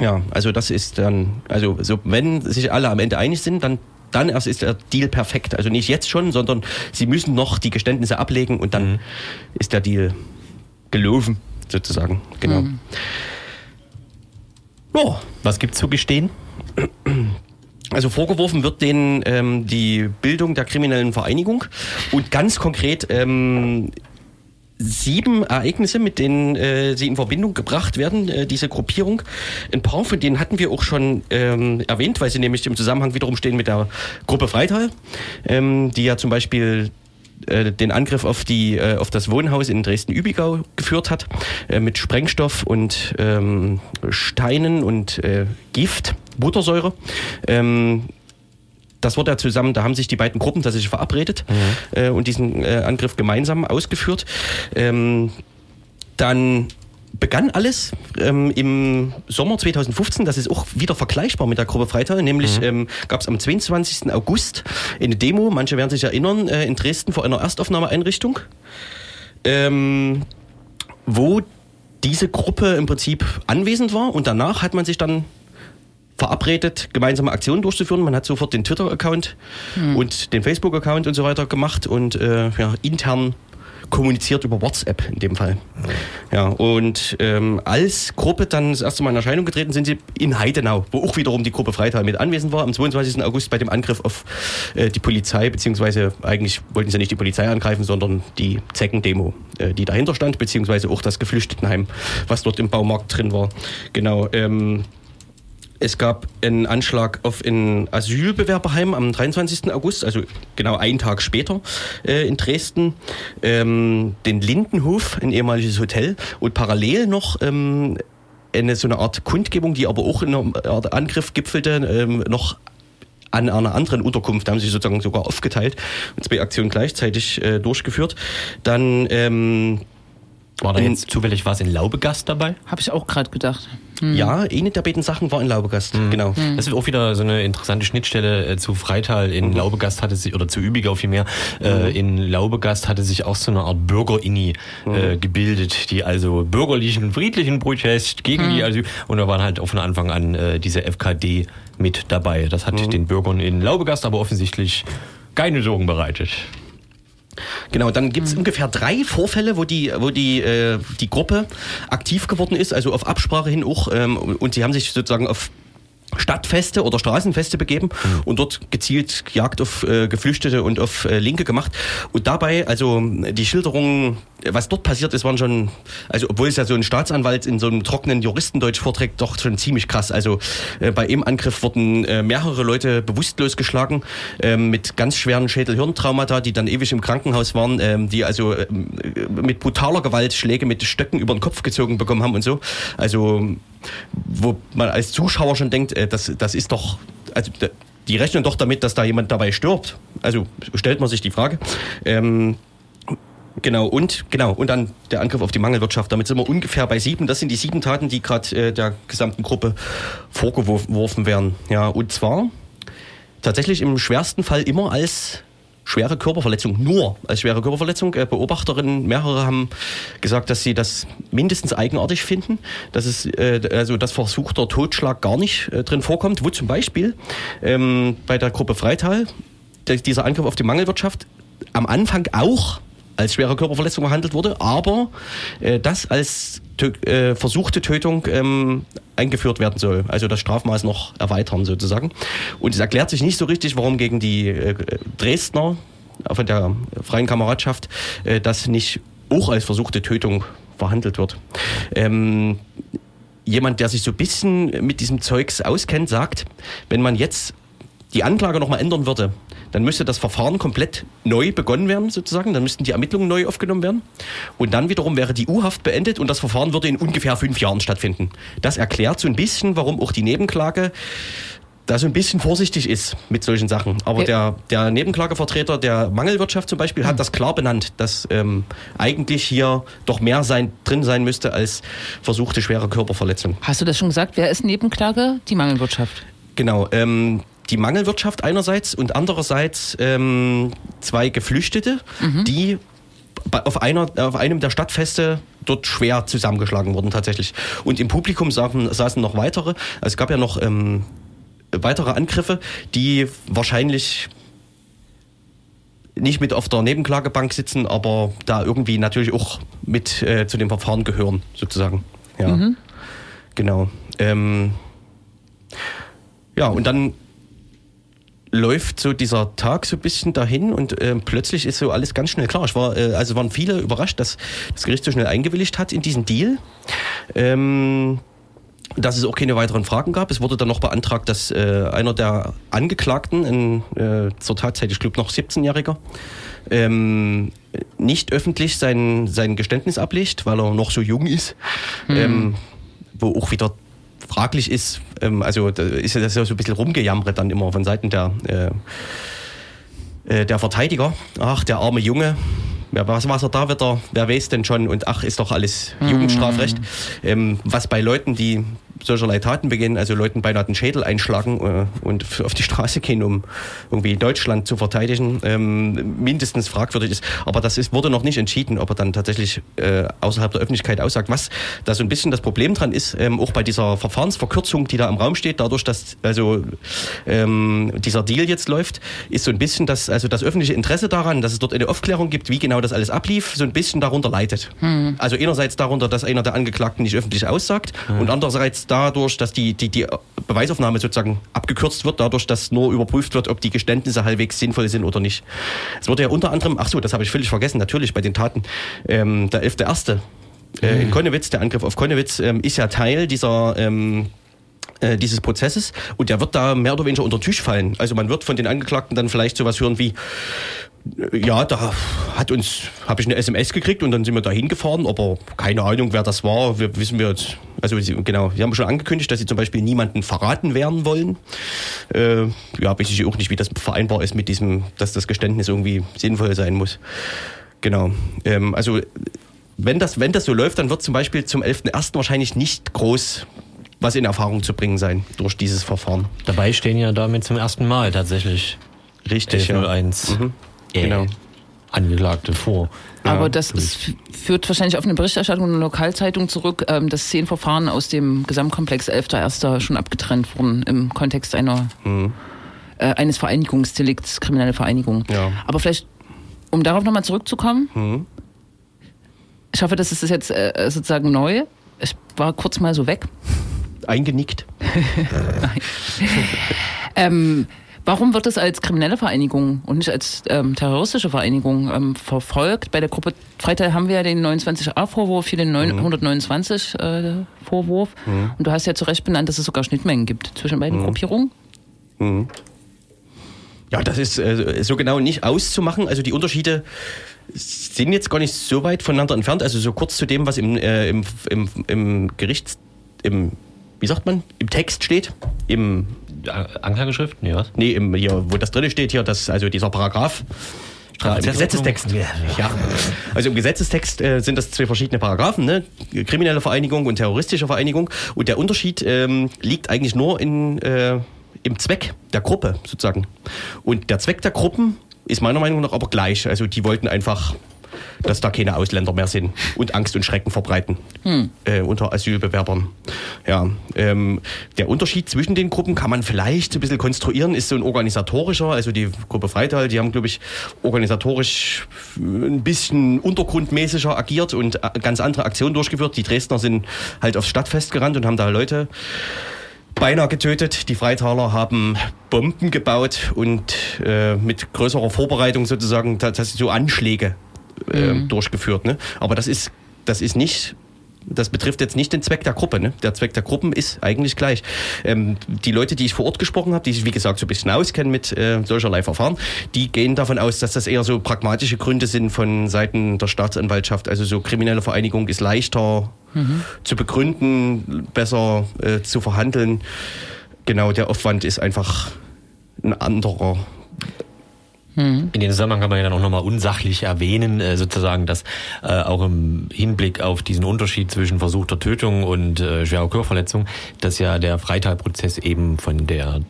Ja, also das ist dann, also so, wenn sich alle am Ende einig sind, dann dann erst ist der Deal perfekt. Also nicht jetzt schon, sondern sie müssen noch die Geständnisse ablegen und dann mhm. ist der Deal gelaufen, sozusagen. Genau. Mhm. Oh, was gibt's zu gestehen? Also vorgeworfen wird denen ähm, die Bildung der kriminellen Vereinigung und ganz konkret ähm, sieben Ereignisse, mit denen äh, sie in Verbindung gebracht werden, äh, diese Gruppierung. Ein paar von denen hatten wir auch schon ähm, erwähnt, weil sie nämlich im Zusammenhang wiederum stehen mit der Gruppe Freital, ähm, die ja zum Beispiel äh, den Angriff auf die äh, auf das Wohnhaus in Dresden-Übigau geführt hat äh, mit Sprengstoff und ähm, Steinen und äh, Gift, Buttersäure. Ähm, das wurde ja zusammen, da haben sich die beiden Gruppen tatsächlich verabredet mhm. äh, und diesen Angriff gemeinsam ausgeführt. Ähm, dann begann alles ähm, im Sommer 2015, das ist auch wieder vergleichbar mit der Gruppe Freital, nämlich mhm. ähm, gab es am 22. August eine Demo, manche werden sich erinnern, äh, in Dresden vor einer Erstaufnahmeeinrichtung, ähm, wo diese Gruppe im Prinzip anwesend war und danach hat man sich dann verabredet, gemeinsame Aktionen durchzuführen. Man hat sofort den Twitter-Account mhm. und den Facebook-Account und so weiter gemacht und äh, ja, intern kommuniziert über WhatsApp in dem Fall. Ja, und ähm, als Gruppe dann das erste Mal in Erscheinung getreten sind sie in Heidenau, wo auch wiederum die Gruppe Freital mit anwesend war, am 22. August bei dem Angriff auf äh, die Polizei, beziehungsweise eigentlich wollten sie nicht die Polizei angreifen, sondern die Zeckendemo, äh, die dahinter stand, beziehungsweise auch das Geflüchtetenheim, was dort im Baumarkt drin war. Genau. Ähm, es gab einen Anschlag auf ein Asylbewerberheim am 23. August, also genau einen Tag später äh, in Dresden. Ähm, den Lindenhof, ein ehemaliges Hotel und parallel noch ähm, eine so eine Art Kundgebung, die aber auch in einer Art Angriff gipfelte, ähm, noch an einer anderen Unterkunft, da haben sie sozusagen sogar aufgeteilt und zwei Aktionen gleichzeitig äh, durchgeführt. Dann ähm, war da jetzt zufällig was in Laubegast dabei? Habe ich auch gerade gedacht. Hm. Ja, eine der beiden Sachen war in Laubegast, hm. genau. Hm. Das ist auch wieder so eine interessante Schnittstelle äh, zu Freital. In mhm. Laubegast hatte sich, oder zu Übigau vielmehr, äh, mhm. in Laubegast hatte sich auch so eine Art Bürger-Inni mhm. äh, gebildet, die also bürgerlichen, friedlichen Protest gegen die mhm. Asyl. Und da waren halt von Anfang an äh, diese FKD mit dabei. Das hat mhm. den Bürgern in Laubegast aber offensichtlich keine Sorgen bereitet. Genau, dann gibt es mhm. ungefähr drei Vorfälle, wo die, wo die, äh, die Gruppe aktiv geworden ist, also auf Absprache hin auch, ähm, und sie haben sich sozusagen auf Stadtfeste oder Straßenfeste begeben mhm. und dort gezielt Jagd auf äh, Geflüchtete und auf äh, Linke gemacht. Und dabei, also die Schilderungen, was dort passiert ist, waren schon, also obwohl es ja so ein Staatsanwalt in so einem trockenen Juristendeutsch vorträgt, doch schon ziemlich krass. Also äh, bei dem Angriff wurden äh, mehrere Leute bewusstlos geschlagen äh, mit ganz schweren Schädel-Hirntraumata, die dann ewig im Krankenhaus waren, äh, die also äh, mit brutaler Gewalt Schläge mit Stöcken über den Kopf gezogen bekommen haben und so. Also wo man als Zuschauer schon denkt, äh, das, das ist doch, also die rechnen doch damit, dass da jemand dabei stirbt. Also stellt man sich die Frage. Ähm, Genau, und genau, und dann der Angriff auf die Mangelwirtschaft. Damit sind wir ungefähr bei sieben. Das sind die sieben Taten, die gerade äh, der gesamten Gruppe vorgeworfen werden. Ja, und zwar tatsächlich im schwersten Fall immer als schwere Körperverletzung, nur als schwere Körperverletzung. Äh, Beobachterinnen, mehrere haben gesagt, dass sie das mindestens eigenartig finden, dass es äh, also das versuchter Totschlag gar nicht äh, drin vorkommt. Wo zum Beispiel ähm, bei der Gruppe Freital dieser Angriff auf die Mangelwirtschaft am Anfang auch als schwere Körperverletzung behandelt wurde, aber äh, das als äh, versuchte Tötung ähm, eingeführt werden soll. Also das Strafmaß noch erweitern sozusagen. Und es erklärt sich nicht so richtig, warum gegen die äh, Dresdner von der Freien Kameradschaft äh, das nicht auch als versuchte Tötung verhandelt wird. Ähm, jemand, der sich so ein bisschen mit diesem Zeugs auskennt, sagt, wenn man jetzt die Anklage nochmal ändern würde, dann müsste das Verfahren komplett neu begonnen werden, sozusagen. Dann müssten die Ermittlungen neu aufgenommen werden. Und dann wiederum wäre die U-Haft beendet und das Verfahren würde in ungefähr fünf Jahren stattfinden. Das erklärt so ein bisschen, warum auch die Nebenklage da so ein bisschen vorsichtig ist mit solchen Sachen. Aber der, der Nebenklagevertreter der Mangelwirtschaft zum Beispiel hat hm. das klar benannt, dass ähm, eigentlich hier doch mehr sein, drin sein müsste als versuchte schwere Körperverletzung. Hast du das schon gesagt? Wer ist Nebenklage? Die Mangelwirtschaft. Genau. Ähm, die Mangelwirtschaft einerseits und andererseits ähm, zwei Geflüchtete, mhm. die auf, einer, auf einem der Stadtfeste dort schwer zusammengeschlagen wurden tatsächlich. Und im Publikum saßen, saßen noch weitere. Also es gab ja noch ähm, weitere Angriffe, die wahrscheinlich nicht mit auf der Nebenklagebank sitzen, aber da irgendwie natürlich auch mit äh, zu dem Verfahren gehören, sozusagen. Ja, mhm. genau. Ähm, ja, und dann läuft so dieser Tag so ein bisschen dahin und äh, plötzlich ist so alles ganz schnell klar. Ich war, äh, also waren viele überrascht, dass das Gericht so schnell eingewilligt hat in diesen Deal. Ähm, dass es auch keine weiteren Fragen gab. Es wurde dann noch beantragt, dass äh, einer der Angeklagten, ein äh, zur Tatzeit, ich glaube noch 17-Jähriger, ähm, nicht öffentlich sein, sein Geständnis ablegt, weil er noch so jung ist. Hm. Ähm, wo auch wieder fraglich ist, ähm, also da ist ja das ja so ein bisschen rumgejammert dann immer von Seiten der, äh, äh, der Verteidiger. Ach, der arme Junge. Ja, was, was er da wieder, wer weiß denn schon und ach, ist doch alles Jugendstrafrecht. Ähm, was bei Leuten, die solcherlei Taten begehen, also Leuten beinahe den Schädel einschlagen äh, und auf die Straße gehen, um irgendwie Deutschland zu verteidigen, ähm, mindestens fragwürdig ist. Aber das ist, wurde noch nicht entschieden, ob er dann tatsächlich äh, außerhalb der Öffentlichkeit aussagt. Was da so ein bisschen das Problem dran ist, ähm, auch bei dieser Verfahrensverkürzung, die da im Raum steht, dadurch, dass also ähm, dieser Deal jetzt läuft, ist so ein bisschen das, also das öffentliche Interesse daran, dass es dort eine Aufklärung gibt, wie genau das alles ablief, so ein bisschen darunter leidet. Also einerseits darunter, dass einer der Angeklagten nicht öffentlich aussagt und andererseits dadurch, dass die, die, die Beweisaufnahme sozusagen abgekürzt wird, dadurch, dass nur überprüft wird, ob die Geständnisse halbwegs sinnvoll sind oder nicht. Es wurde ja unter anderem, ach so, das habe ich völlig vergessen, natürlich bei den Taten, ähm, der 11.1. Äh, in Konnewitz, der Angriff auf Konnewitz, ähm, ist ja Teil dieser ähm, äh, dieses Prozesses und der wird da mehr oder weniger unter den Tisch fallen. Also man wird von den Angeklagten dann vielleicht sowas hören wie, ja, da hat uns, habe ich eine SMS gekriegt und dann sind wir da hingefahren, aber keine Ahnung, wer das war, wir wissen wir jetzt, also sie, genau, sie haben schon angekündigt, dass sie zum Beispiel niemanden verraten werden wollen. Äh, ja, weiß ich auch nicht, wie das vereinbar ist mit diesem, dass das Geständnis irgendwie sinnvoll sein muss. Genau. Ähm, also wenn das, wenn das so läuft, dann wird zum Beispiel zum 11.01. wahrscheinlich nicht groß was in Erfahrung zu bringen sein durch dieses Verfahren. Dabei stehen ja damit zum ersten Mal tatsächlich Richtig, ja. 1101 Mhm. Äh, Genau. Angeklagte vor. Aber das ist, führt wahrscheinlich auf eine Berichterstattung in der Lokalzeitung zurück, ähm, dass zehn Verfahren aus dem Gesamtkomplex 11.1. schon abgetrennt wurden im Kontext einer, äh, eines Vereinigungsdelikts, kriminelle Vereinigung. Ja. Aber vielleicht, um darauf nochmal zurückzukommen, ich hoffe, das ist jetzt äh, sozusagen neu. Ich war kurz mal so weg. Eingenickt. Ähm, warum wird es als kriminelle Vereinigung und nicht als ähm, terroristische Vereinigung ähm, verfolgt? Bei der Gruppe Freital haben wir ja den 29a-Vorwurf, hier den 129-Vorwurf. Und du hast ja zu Recht benannt, dass es sogar Schnittmengen gibt zwischen beiden Gruppierungen. Ja, das ist äh, so genau nicht auszumachen. Also die Unterschiede sind jetzt gar nicht so weit voneinander entfernt. Also so kurz zu dem, was im, äh, im, im, im Gerichts... Im, wie sagt man? Im Text steht. Im Anklageschrift? Nee, was? Nee, im, hier, wo das drin steht, hier, das, also dieser Paragraph. Ja, Im Gesetzestext. Ja. Also im Gesetzestext äh, sind das zwei verschiedene Paragraphen, ne? kriminelle Vereinigung und terroristische Vereinigung. Und der Unterschied ähm, liegt eigentlich nur in, äh, im Zweck der Gruppe sozusagen. Und der Zweck der Gruppen ist meiner Meinung nach aber gleich. Also die wollten einfach, dass da keine Ausländer mehr sind und Angst und Schrecken verbreiten äh, unter Asylbewerbern. Ja, ähm, der Unterschied zwischen den Gruppen kann man vielleicht ein bisschen konstruieren, ist so ein organisatorischer. Also die Gruppe Freital, die haben, glaube ich, organisatorisch ein bisschen untergrundmäßiger agiert und äh, ganz andere Aktionen durchgeführt. Die Dresdner sind halt aufs Stadtfest gerannt und haben da Leute beinahe getötet. Die Freitaler haben Bomben gebaut und äh, mit größerer Vorbereitung sozusagen tatsächlich so Anschläge äh, durchgeführt. Ne? Aber das ist, das ist nicht. Das betrifft jetzt nicht den Zweck der Gruppe. Ne? Der Zweck der Gruppen ist eigentlich gleich. Ähm, die Leute, die ich vor Ort gesprochen habe, die sich wie gesagt so ein bisschen auskennen mit äh, solcherlei Verfahren, die gehen davon aus, dass das eher so pragmatische Gründe sind von Seiten der Staatsanwaltschaft. Also so kriminelle Vereinigung ist leichter zu begründen, besser äh, zu verhandeln. Genau, der Aufwand ist einfach ein anderer. In dem Zusammenhang kann man ja dann auch nochmal unsachlich erwähnen, äh, sozusagen, dass äh, auch im Hinblick auf diesen Unterschied zwischen versuchter Tötung und äh, schwerer Körperverletzung, dass ja der Freitalprozess eben von der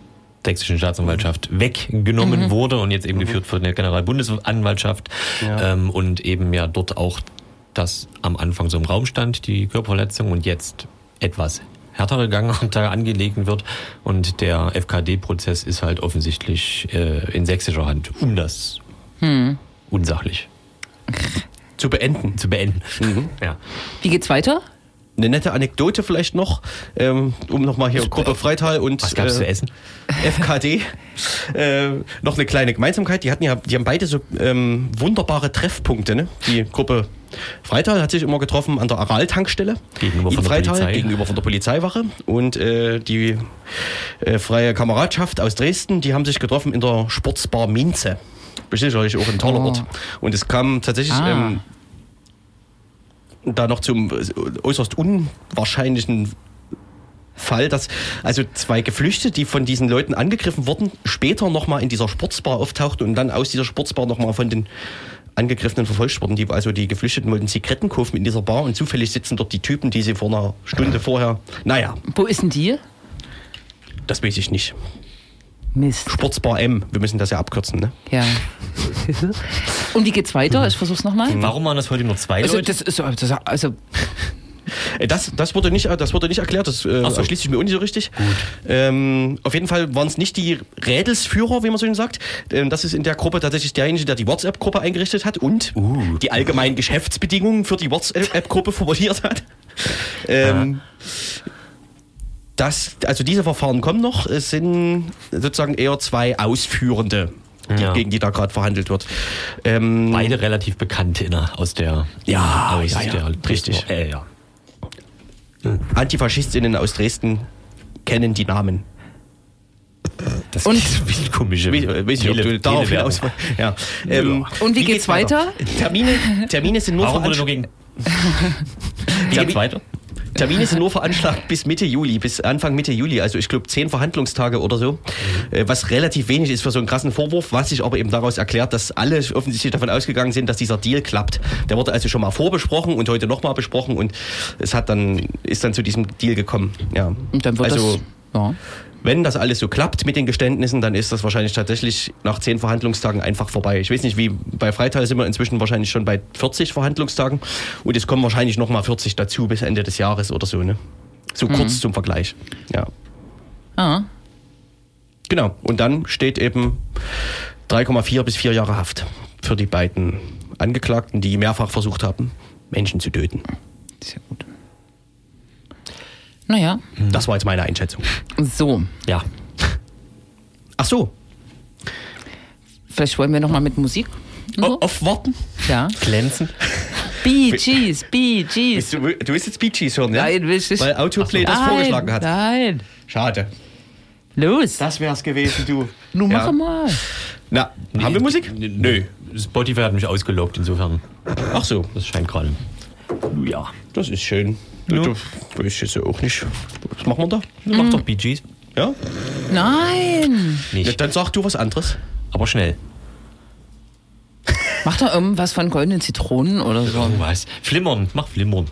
sächsischen Staatsanwaltschaft weggenommen wurde und jetzt eben geführt von der Generalbundesanwaltschaft. Ja. ähm, und eben ja dort auch das am Anfang so im Raum stand, die Körperverletzung und jetzt etwas härtere Gangart angelegt wird und der FKD-Prozess ist halt offensichtlich äh, in sächsischer Hand, um das unsachlich Zu beenden. zu beenden. Ja. Wie geht's weiter? eine nette Anekdote vielleicht noch, ähm, um nochmal hier Gruppe Freital und Was gab's äh, zu essen? FKD äh, noch eine kleine Gemeinsamkeit. Die hatten ja, die haben beide so ähm, wunderbare Treffpunkte. Ne? Die Gruppe Freital hat sich immer getroffen an der Aral-Tankstelle Gegenüber in von der Freital, Polizei. gegenüber von der Polizeiwache. Und äh, die äh, Freie Kameradschaft aus Dresden, die haben sich getroffen in der Sportsbar Minze. Sicherlich auch ein toller Oh. Ort. Und es kam tatsächlich Ah. ähm, da noch zum äußerst unwahrscheinlichen Fall, dass also zwei Geflüchtete, die von diesen Leuten angegriffen wurden, später nochmal in dieser Sportsbar auftauchten und dann aus dieser Sportsbar nochmal von den Angegriffenen verfolgt wurden. Die, also die Geflüchteten wollten Zigaretten kaufen in dieser Bar und zufällig sitzen dort die Typen, die sie vor einer Stunde vorher. Naja, Wo ist denn die? das weiß ich nicht. Mist. Sportsbar M, wir müssen das ja abkürzen, ne? Ja. Und wie geht's weiter? Ich versuch's nochmal. Warum waren das heute nur zwei Also, Leute? das ist, also, Äh, Das, das, wurde nicht, das wurde nicht erklärt, das äh, so. erschließt sich mir auch nicht so richtig. Ähm, auf jeden Fall waren es nicht die Rädelsführer, wie man so schön sagt. Ähm, das ist in der Gruppe tatsächlich derjenige, der die WhatsApp-Gruppe eingerichtet hat und Uh. die allgemeinen Geschäftsbedingungen für die WhatsApp-Gruppe formuliert hat. Ähm, das, also diese Verfahren kommen noch. Es sind sozusagen eher zwei Ausführende, die, Ja. gegen die da gerade verhandelt wird. Ähm, Beide relativ bekannt in aus der. Ja, aus ja, ja. der Richtig. Äh, ja. Antifaschistinnen aus Dresden kennen die Namen. Das Und- ist wie komische. Weiß weiß nicht, ob du darauf hinaus ja. ähm, Und wie geht's weiter? Termine, Termine sind nur Warum wurde nur gegen. Wie geht's weiter? Termine sind nur veranschlagt bis Mitte Juli, bis Anfang Mitte Juli. Also ich glaube zehn Verhandlungstage oder so, äh, was relativ wenig ist für so einen krassen Vorwurf, was sich aber eben daraus erklärt, dass alle offensichtlich davon ausgegangen sind, dass dieser Deal klappt. Der wurde also schon mal vorbesprochen und heute nochmal besprochen und es hat dann ist dann zu diesem Deal gekommen. Ja. und dann wird also das. Ja. Wenn das alles so klappt mit den Geständnissen, dann ist das wahrscheinlich tatsächlich nach zehn Verhandlungstagen einfach vorbei. Ich weiß nicht, wie bei Freital sind wir inzwischen wahrscheinlich schon bei 40 Verhandlungstagen und es kommen wahrscheinlich nochmal 40 dazu bis Ende des Jahres oder so. Ne? So kurz zum Vergleich. Ja, Ah. genau. Und dann steht eben 3,4 bis 4 Jahre Haft für die beiden Angeklagten, die mehrfach versucht haben, Menschen zu töten. Sehr gut. Naja, Das war jetzt meine Einschätzung. so. Ja. Ach so, Vielleicht wollen wir nochmal mit Musik. o- auf Warten. Ja. Glänzen. Bee Gees, Bee Gees. Willst Du, du willst jetzt Bee Gees hören, ja? Nein, will ich nicht. Weil Autoplay das Nein, vorgeschlagen hat. Nein. Schade. Los. Das wär's gewesen, du. Nun Ja. mach mal. Na, haben wir Musik? Nö. Spotify hat mich ausgelobt, insofern. Ach so, Das scheint gerade. Ja. das ist schön. Ja. Du, du weiß jetzt auch nicht. Was machen wir da? Mach doch Bee Gees. Ja? Nein. ja? Nicht. Dann sag du was anderes. Aber schnell. Mach doch irgendwas von goldenen Zitronen oder so. Irgendwas. Flimmern. Mach Flimmern.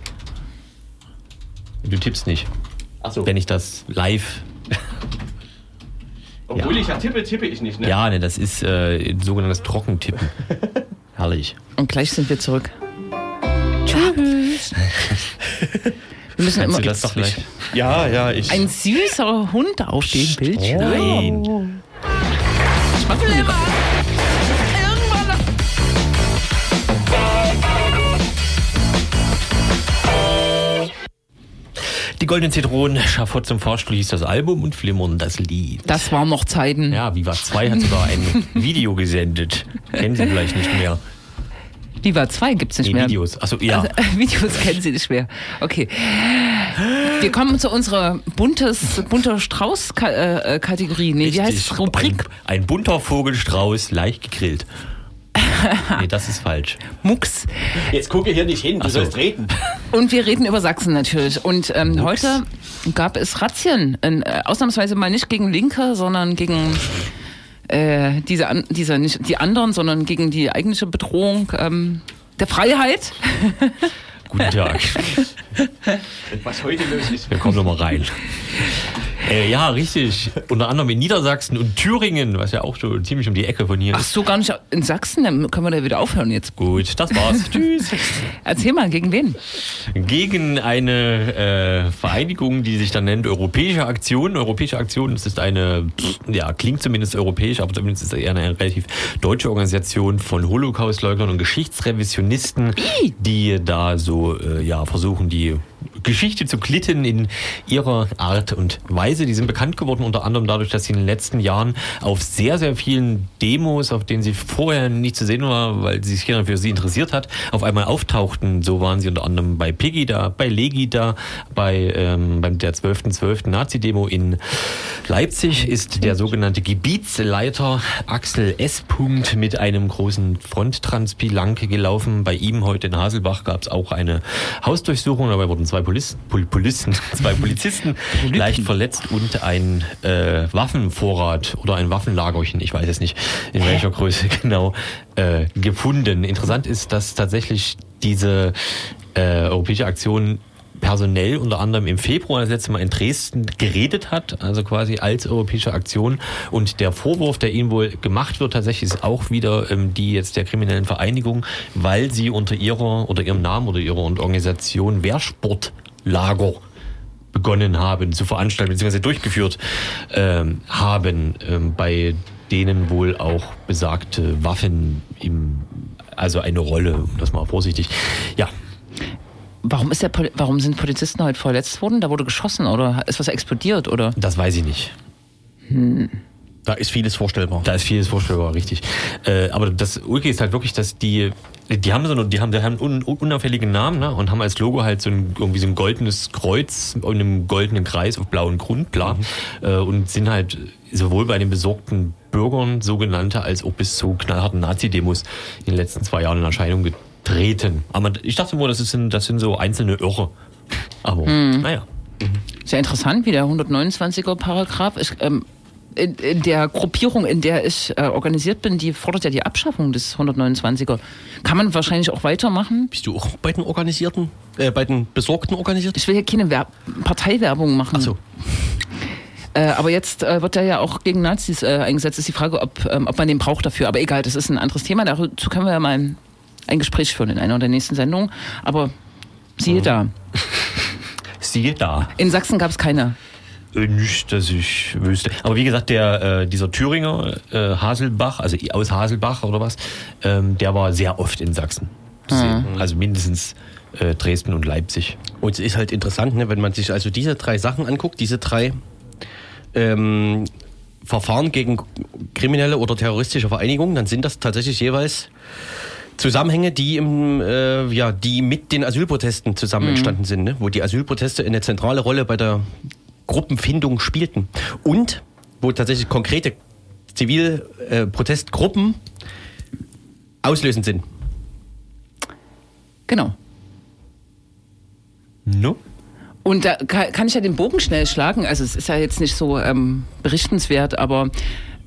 Du tippst nicht. Ach so. Wenn ich das live. Obwohl Ja. ich ja tippe, tippe ich nicht, ne? Ja, ne, das ist äh, sogenanntes Trockentippen. Herrlich. Und gleich sind wir zurück. Tschüss. Wir müssen immer das doch nicht? Ja, ja, ich. ein süßer Hund auf dem Bildschirm. Nein. Ich mach mir Die goldenen Zitronen, Schafott zum Fahrstuhl hieß das Album und Flimmern das Lied. Das waren noch Zeiten. Ja, Viva 2 hat sogar ein Video gesendet. Kennen Sie vielleicht nicht mehr. Viva 2 gibt's nicht Nee, mehr. Videos. Achso, ja. Also, äh, Videos kennen Sie nicht mehr. Okay. Wir kommen zu unserer buntes, bunter Strauß-Kategorie. Nee, wie heißt es? Rubrik Ein, ein bunter Vogelstrauß, leicht gegrillt. nee, das ist falsch. Mux. Jetzt gucke hier nicht hin, du so. sollst reden. Und wir reden über Sachsen natürlich. Und ähm, heute gab es Razzien. Äh, ausnahmsweise mal nicht gegen Linke, sondern gegen äh, diese, an, diese nicht die anderen, sondern gegen die eigentliche Bedrohung ähm, der Freiheit. Guten Tag. Was heute los ist. Wir kommen nochmal rein. Äh, ja, richtig. Unter anderem in Niedersachsen und Thüringen, was ja auch so ziemlich um die Ecke von hier Ach ist. so, gar nicht in Sachsen, dann können wir da wieder aufhören jetzt. Gut, das war's. Tschüss. Erzähl mal, gegen wen? Gegen eine äh, Vereinigung, die sich dann nennt Europäische Aktion. Europäische Aktion, das ist eine, ja, klingt zumindest europäisch, aber zumindest ist es eher eine relativ deutsche Organisation von Holocaustleugnern und Geschichtsrevisionisten, die da so, äh, ja, versuchen, die Geschichte zu Klitten in ihrer Art und Weise. Die sind bekannt geworden unter anderem dadurch, dass sie in den letzten Jahren auf sehr, sehr vielen Demos, auf denen sie vorher nicht zu sehen war, weil sie sich für sie interessiert hat, auf einmal auftauchten. So waren sie unter anderem bei Pegida, bei Legida, bei ähm, beim der 12.12. .12. Nazi-Demo in Leipzig ist der sogenannte Gebietsleiter Axel S. Punkt mit einem großen Fronttranspil lang gelaufen. Bei ihm heute in Haselbach gab es auch eine Hausdurchsuchung. Dabei wurden zwei Polis Pol Polisten, zwei Polizisten leicht verletzt und ein äh, Waffenvorrat oder ein Waffenlagerchen, ich weiß es nicht in welcher Größe genau, äh, gefunden. Interessant ist, dass tatsächlich diese äh, europäische Aktion personell unter anderem im Februar das letzte Mal in Dresden geredet hat, also quasi als europäische Aktion. Und der Vorwurf, der ihnen wohl gemacht wird, tatsächlich ist auch wieder ähm, die jetzt der kriminellen Vereinigung, weil sie unter ihrer oder ihrem Namen oder ihrer Organisation Wehrsportlager begonnen haben zu veranstalten bzw. durchgeführt ähm, haben, ähm, bei denen wohl auch besagte Waffen im also eine Rolle, um das mal vorsichtig. Ja, Warum, ist der, warum sind Polizisten heute verletzt worden? Da wurde geschossen oder ist was explodiert oder? das weiß ich nicht. Da ist vieles vorstellbar. Da ist vieles vorstellbar, richtig. Äh, aber das Ulke ist halt wirklich, dass die, die haben so eine, die haben, die haben einen un, unauffälligen Namen ne? und haben als Logo halt so ein, irgendwie so ein goldenes Kreuz und einem goldenen Kreis auf blauem Grund, bla. Äh, und sind halt sowohl bei den besorgten Bürgern sogenannte als auch bis zu knallharten Nazi-Demos in den letzten zwei Jahren in Erscheinung getreten. Aber ich dachte nur, das sind, das sind so einzelne Irre. Aber naja. Sehr interessant, wie der 129er Paragraph ist. Ähm, in, in der Gruppierung, in der ich äh, organisiert bin, die fordert ja die Abschaffung des 129er. Kann man wahrscheinlich auch weitermachen. Bist du auch bei den Organisierten, äh, bei den Besorgten organisiert? Ich will hier keine Werb Parteiwerbung machen. Ach so. Äh, aber jetzt äh, wird er ja auch gegen Nazis äh, eingesetzt. Ist die Frage, ob, ähm, ob man den braucht dafür. Aber egal, das ist ein anderes Thema. Dazu können wir ja mal ein, ein Gespräch führen in einer der nächsten Sendungen. Aber siehe da, Siehe da. in Sachsen gab es keine. Äh, Nicht, dass ich wüsste. Aber wie gesagt, der äh, dieser Thüringer äh, Haselbach, also aus Haselbach oder was, ähm, der war sehr oft in Sachsen zu sehen. Also mindestens äh, Dresden und Leipzig. Und es ist halt interessant, ne, wenn man sich also diese drei Sachen anguckt, diese drei ähm, Verfahren gegen kriminelle oder terroristische Vereinigungen, dann sind das tatsächlich jeweils Zusammenhänge, die im, äh, ja, die mit den Asylprotesten zusammen entstanden sind, ne? wo die Asylproteste eine zentrale Rolle bei der Gruppenfindung spielten und wo tatsächlich konkrete Zivilprotestgruppen äh, auslösend sind. Genau. No? Und da kann, kann ich ja den Bogen schnell schlagen. Also es ist ja jetzt nicht so ähm, berichtenswert, aber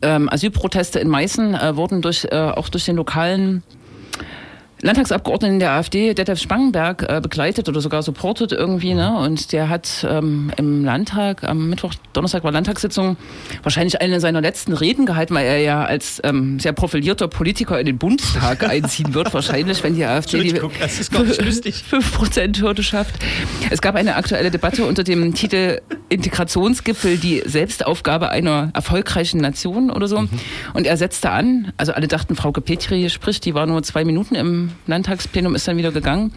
ähm, Asylproteste in Meißen äh, wurden durch, äh, auch durch den lokalen Landtagsabgeordneten der AfD, Detlef Spangenberg, äh, begleitet oder sogar supportet irgendwie. Ne? Und der hat ähm, im Landtag, am Mittwoch, Donnerstag war Landtagssitzung, wahrscheinlich eine seiner letzten Reden gehalten, weil er ja als ähm, sehr profilierter Politiker in den Bundestag einziehen wird, wahrscheinlich, wenn die AfD die das ist gar nicht lustig. 5%-Hürde schafft. Es gab eine aktuelle Debatte unter dem Titel Integrationsgipfel, die Selbstaufgabe einer erfolgreichen Nation oder so. Und er setzte an, also alle dachten, Frau Petri spricht, die war nur zwei Minuten im Landtagsplenum, ist dann wieder gegangen.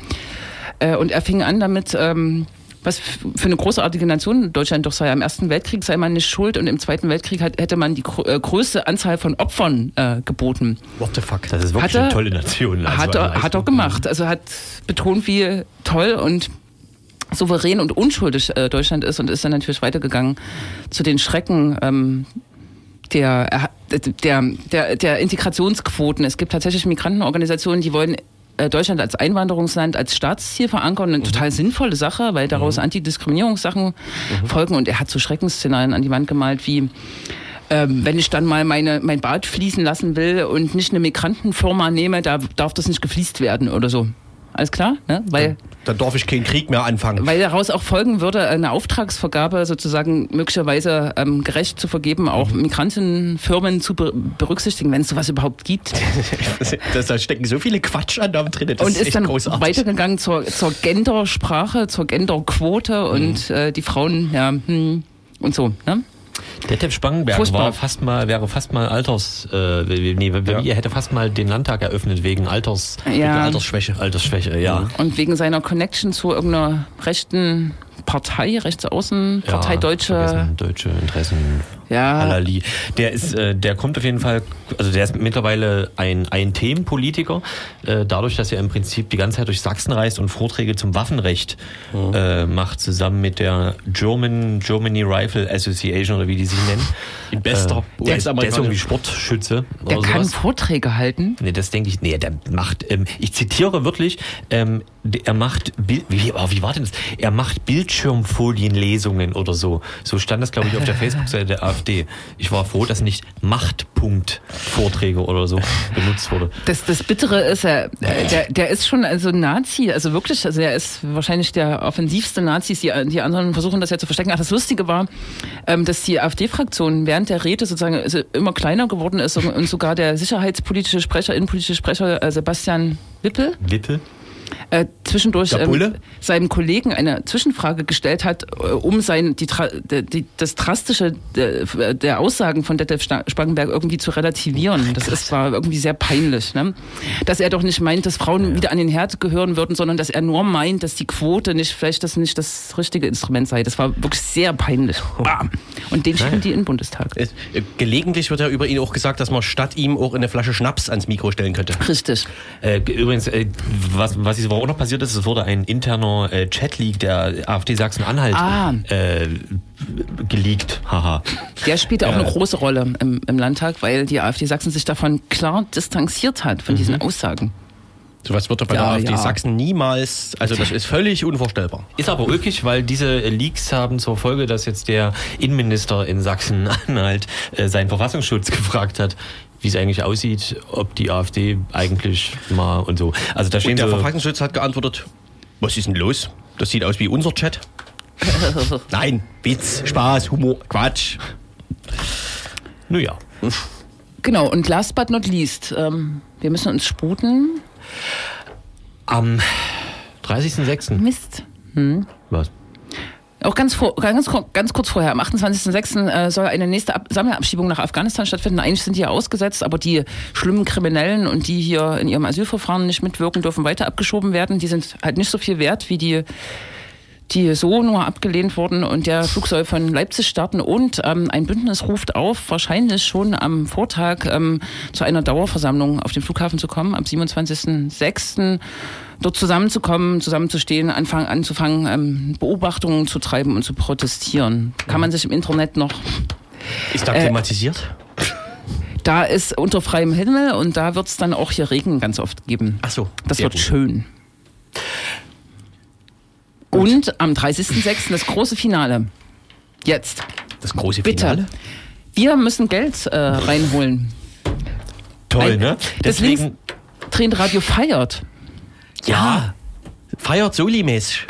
Äh, Und er fing an damit, ähm, was für eine großartige Nation Deutschland doch sei. Im Ersten Weltkrieg sei man nicht schuld und im Zweiten Weltkrieg hat, hätte man die äh, größte Anzahl von Opfern äh, geboten. What the fuck? Das ist wirklich Hat er- eine tolle Nation. Also hat, er, hat er gemacht. Also hat betont, wie toll und souverän und unschuldig äh, Deutschland ist und ist dann natürlich weitergegangen zu den Schrecken ähm, der, der, der, der Integrationsquoten. Es gibt tatsächlich Migrantenorganisationen, die wollen äh, Deutschland als Einwanderungsland als Staatsziel verankern. Eine total sinnvolle Sache, weil daraus Antidiskriminierungssachen folgen. Und er hat so Schreckensszenarien an die Wand gemalt wie ähm, wenn ich dann mal meine, mein Bad fließen lassen will und nicht eine Migrantenfirma nehme, da darf das nicht gefliest werden oder so. Alles klar? Ne? Weil, Dann darf ich keinen Krieg mehr anfangen. weil daraus auch folgen würde, eine Auftragsvergabe sozusagen möglicherweise ähm, gerecht zu vergeben, auch Migrantenfirmen zu be berücksichtigen, wenn es sowas überhaupt gibt. Das, da stecken so viele Quatschannahmen drin. Das und ist, ist dann großartig. weitergegangen zur, zur Gendersprache, zur Genderquote und äh, die Frauen, ja, hm, und so. Ne? Detlef Spangenberg war fast mal, wäre fast mal Alters, äh, nee, Ja. er hätte fast mal den Landtag eröffnet wegen Alters, Ja. wegen Altersschwäche. Altersschwäche, ja. Und wegen seiner Connection zu irgendeiner rechten Partei, rechtsaußen, Partei Ja, Deutsche. Deutsche Interessen. Ja. Halali. Der ist, äh, der kommt auf jeden Fall, also der ist mittlerweile ein, ein Themenpolitiker, äh, dadurch, dass er im Prinzip die ganze Zeit durch Sachsen reist und Vorträge zum Waffenrecht äh, macht, zusammen mit der German Germany Rifle Association oder wie die sich nennen. In bester äh, der, ist- der ist irgendwie Sportschütze. Der oder kann sowas. Vorträge halten. Nee, das denke ich, nee, der macht, ähm, ich zitiere wirklich, ähm, er macht, Bild, wie, oh, wie war denn das? Er macht Bildschirmfolienlesungen oder so. So stand das, glaube ich, auf der Facebook-Seite der AfD. Ich war froh, dass nicht Machtpunkt-Vorträge oder so benutzt wurde. Das, das Bittere ist, er, der, der ist schon also Nazi, also wirklich, also er ist wahrscheinlich der offensivste Nazi. Die, die anderen versuchen das ja zu verstecken. Ach, das Lustige war, ähm, dass die AfD-Fraktion während der Rede sozusagen also immer kleiner geworden ist und, und sogar der sicherheitspolitische Sprecher, innenpolitische Sprecher äh, Sebastian Wippel Wippel? Äh, zwischendurch ähm, seinem Kollegen eine Zwischenfrage gestellt hat, äh, um sein, die, die, das Drastische der, der Aussagen von Detlef Spangenberg irgendwie zu relativieren. Das ist, war irgendwie sehr peinlich. Ne? Dass er doch nicht meint, dass Frauen wieder an den Herd gehören würden, sondern dass er nur meint, dass die Quote nicht vielleicht das nicht das richtige Instrument sei. Das war wirklich sehr peinlich. Bam. Und den schicken die in den Bundestag. Es- äh, Gelegentlich wird ja über ihn auch gesagt, dass man statt ihm auch eine Flasche Schnaps ans Mikro stellen könnte. Richtig. Äh, übrigens, äh, was, was diese Woche auch noch passiert ist, es wurde ein interner äh, Chatleak der AfD Sachsen-Anhalt Ah. äh, geleakt. Haha. Der spielte auch eine große Rolle im, im Landtag, weil die AfD Sachsen sich davon klar distanziert hat, von diesen Aussagen. Sowas wird doch bei Ja, der AfD ja. Sachsen niemals, also das ist völlig unvorstellbar. Ist aber ulkig, weil diese Leaks haben zur Folge, dass jetzt der Innenminister in Sachsen-Anhalt äh, seinen Verfassungsschutz gefragt hat, wie es eigentlich aussieht, ob die AfD eigentlich mal und so. Also da stehen Und der so, Verfassungsschutz hat geantwortet, was ist denn los? Das sieht aus wie unser Chat. Nein, Witz, Spaß, Humor, Quatsch. naja. Genau, und last but not least, ähm, wir müssen uns sputen. Am 30.06. Mist. Was? Auch ganz, vor, ganz, ganz kurz vorher, am 28.06. Äh, soll eine nächste Ab Sammelabschiebung nach Afghanistan stattfinden. Eigentlich sind die ja ausgesetzt, aber die schlimmen Kriminellen und die hier in ihrem Asylverfahren nicht mitwirken, dürfen weiter abgeschoben werden. Die sind halt nicht so viel wert wie die die so nur abgelehnt wurden und der Flug soll von Leipzig starten und ähm, ein Bündnis ruft auf, wahrscheinlich schon am Vortag ähm, zu einer Dauerversammlung auf den Flughafen zu kommen, am 27.06. dort zusammenzukommen, zusammenzustehen, anfangen, anzufangen, ähm, Beobachtungen zu treiben und zu protestieren. Kann man sich im Internet noch Ist da Äh, klimatisiert? da ist unter freiem Himmel und da wird es dann auch hier Regen ganz oft geben. Ach so, Das wird gut. schön. Und am 30.06. das große Finale. Jetzt. Das große Bitte. Finale. Wir müssen Geld äh, reinholen. Toll, Ein- ne? Das Deswegen, Tränenradio feiert. Ja. Feiert Soli-mäßig.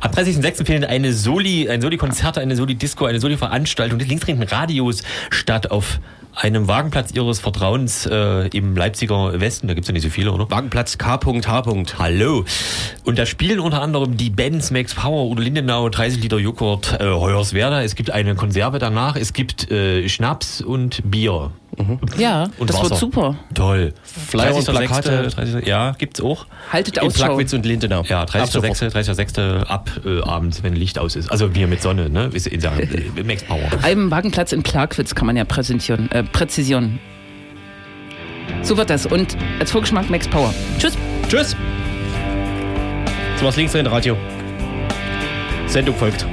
Am 30.06. findet eine Soli, ein Soli-Konzert, eine Soli-Disco, eine Soli-Veranstaltung des linksdrehenden Radios statt auf einem Wagenplatz ihres Vertrauens äh, im Leipziger Westen. Da gibt's ja nicht so viele, oder? Wagenplatz K.H. Hallo. Und da spielen unter anderem die Bands Max Power oder Lindenau, 30 Liter Joghurt, äh, Hoyerswerda. Es gibt eine Konserve danach. Es gibt äh, Schnaps und Bier. Ja, Und das Wasser. wird super. Toll. Flyer und 30.06., Plakate. 30. Ja, gibt's auch. Haltet In Ausschau. Plagwitz und Lindenau. Ja, Ab sofort. 30.06. 30.06. ab äh, abends, wenn Licht aus ist. Also wir mit Sonne, ne? Ja, äh, Max Power. Einem Wagenplatz in Plagwitz kann man ja präsentieren, äh, präzisieren. So wird das. Und als Vorgeschmack Max Power. Tschüss. Tschüss. So was links drin Radio. Sendung folgt.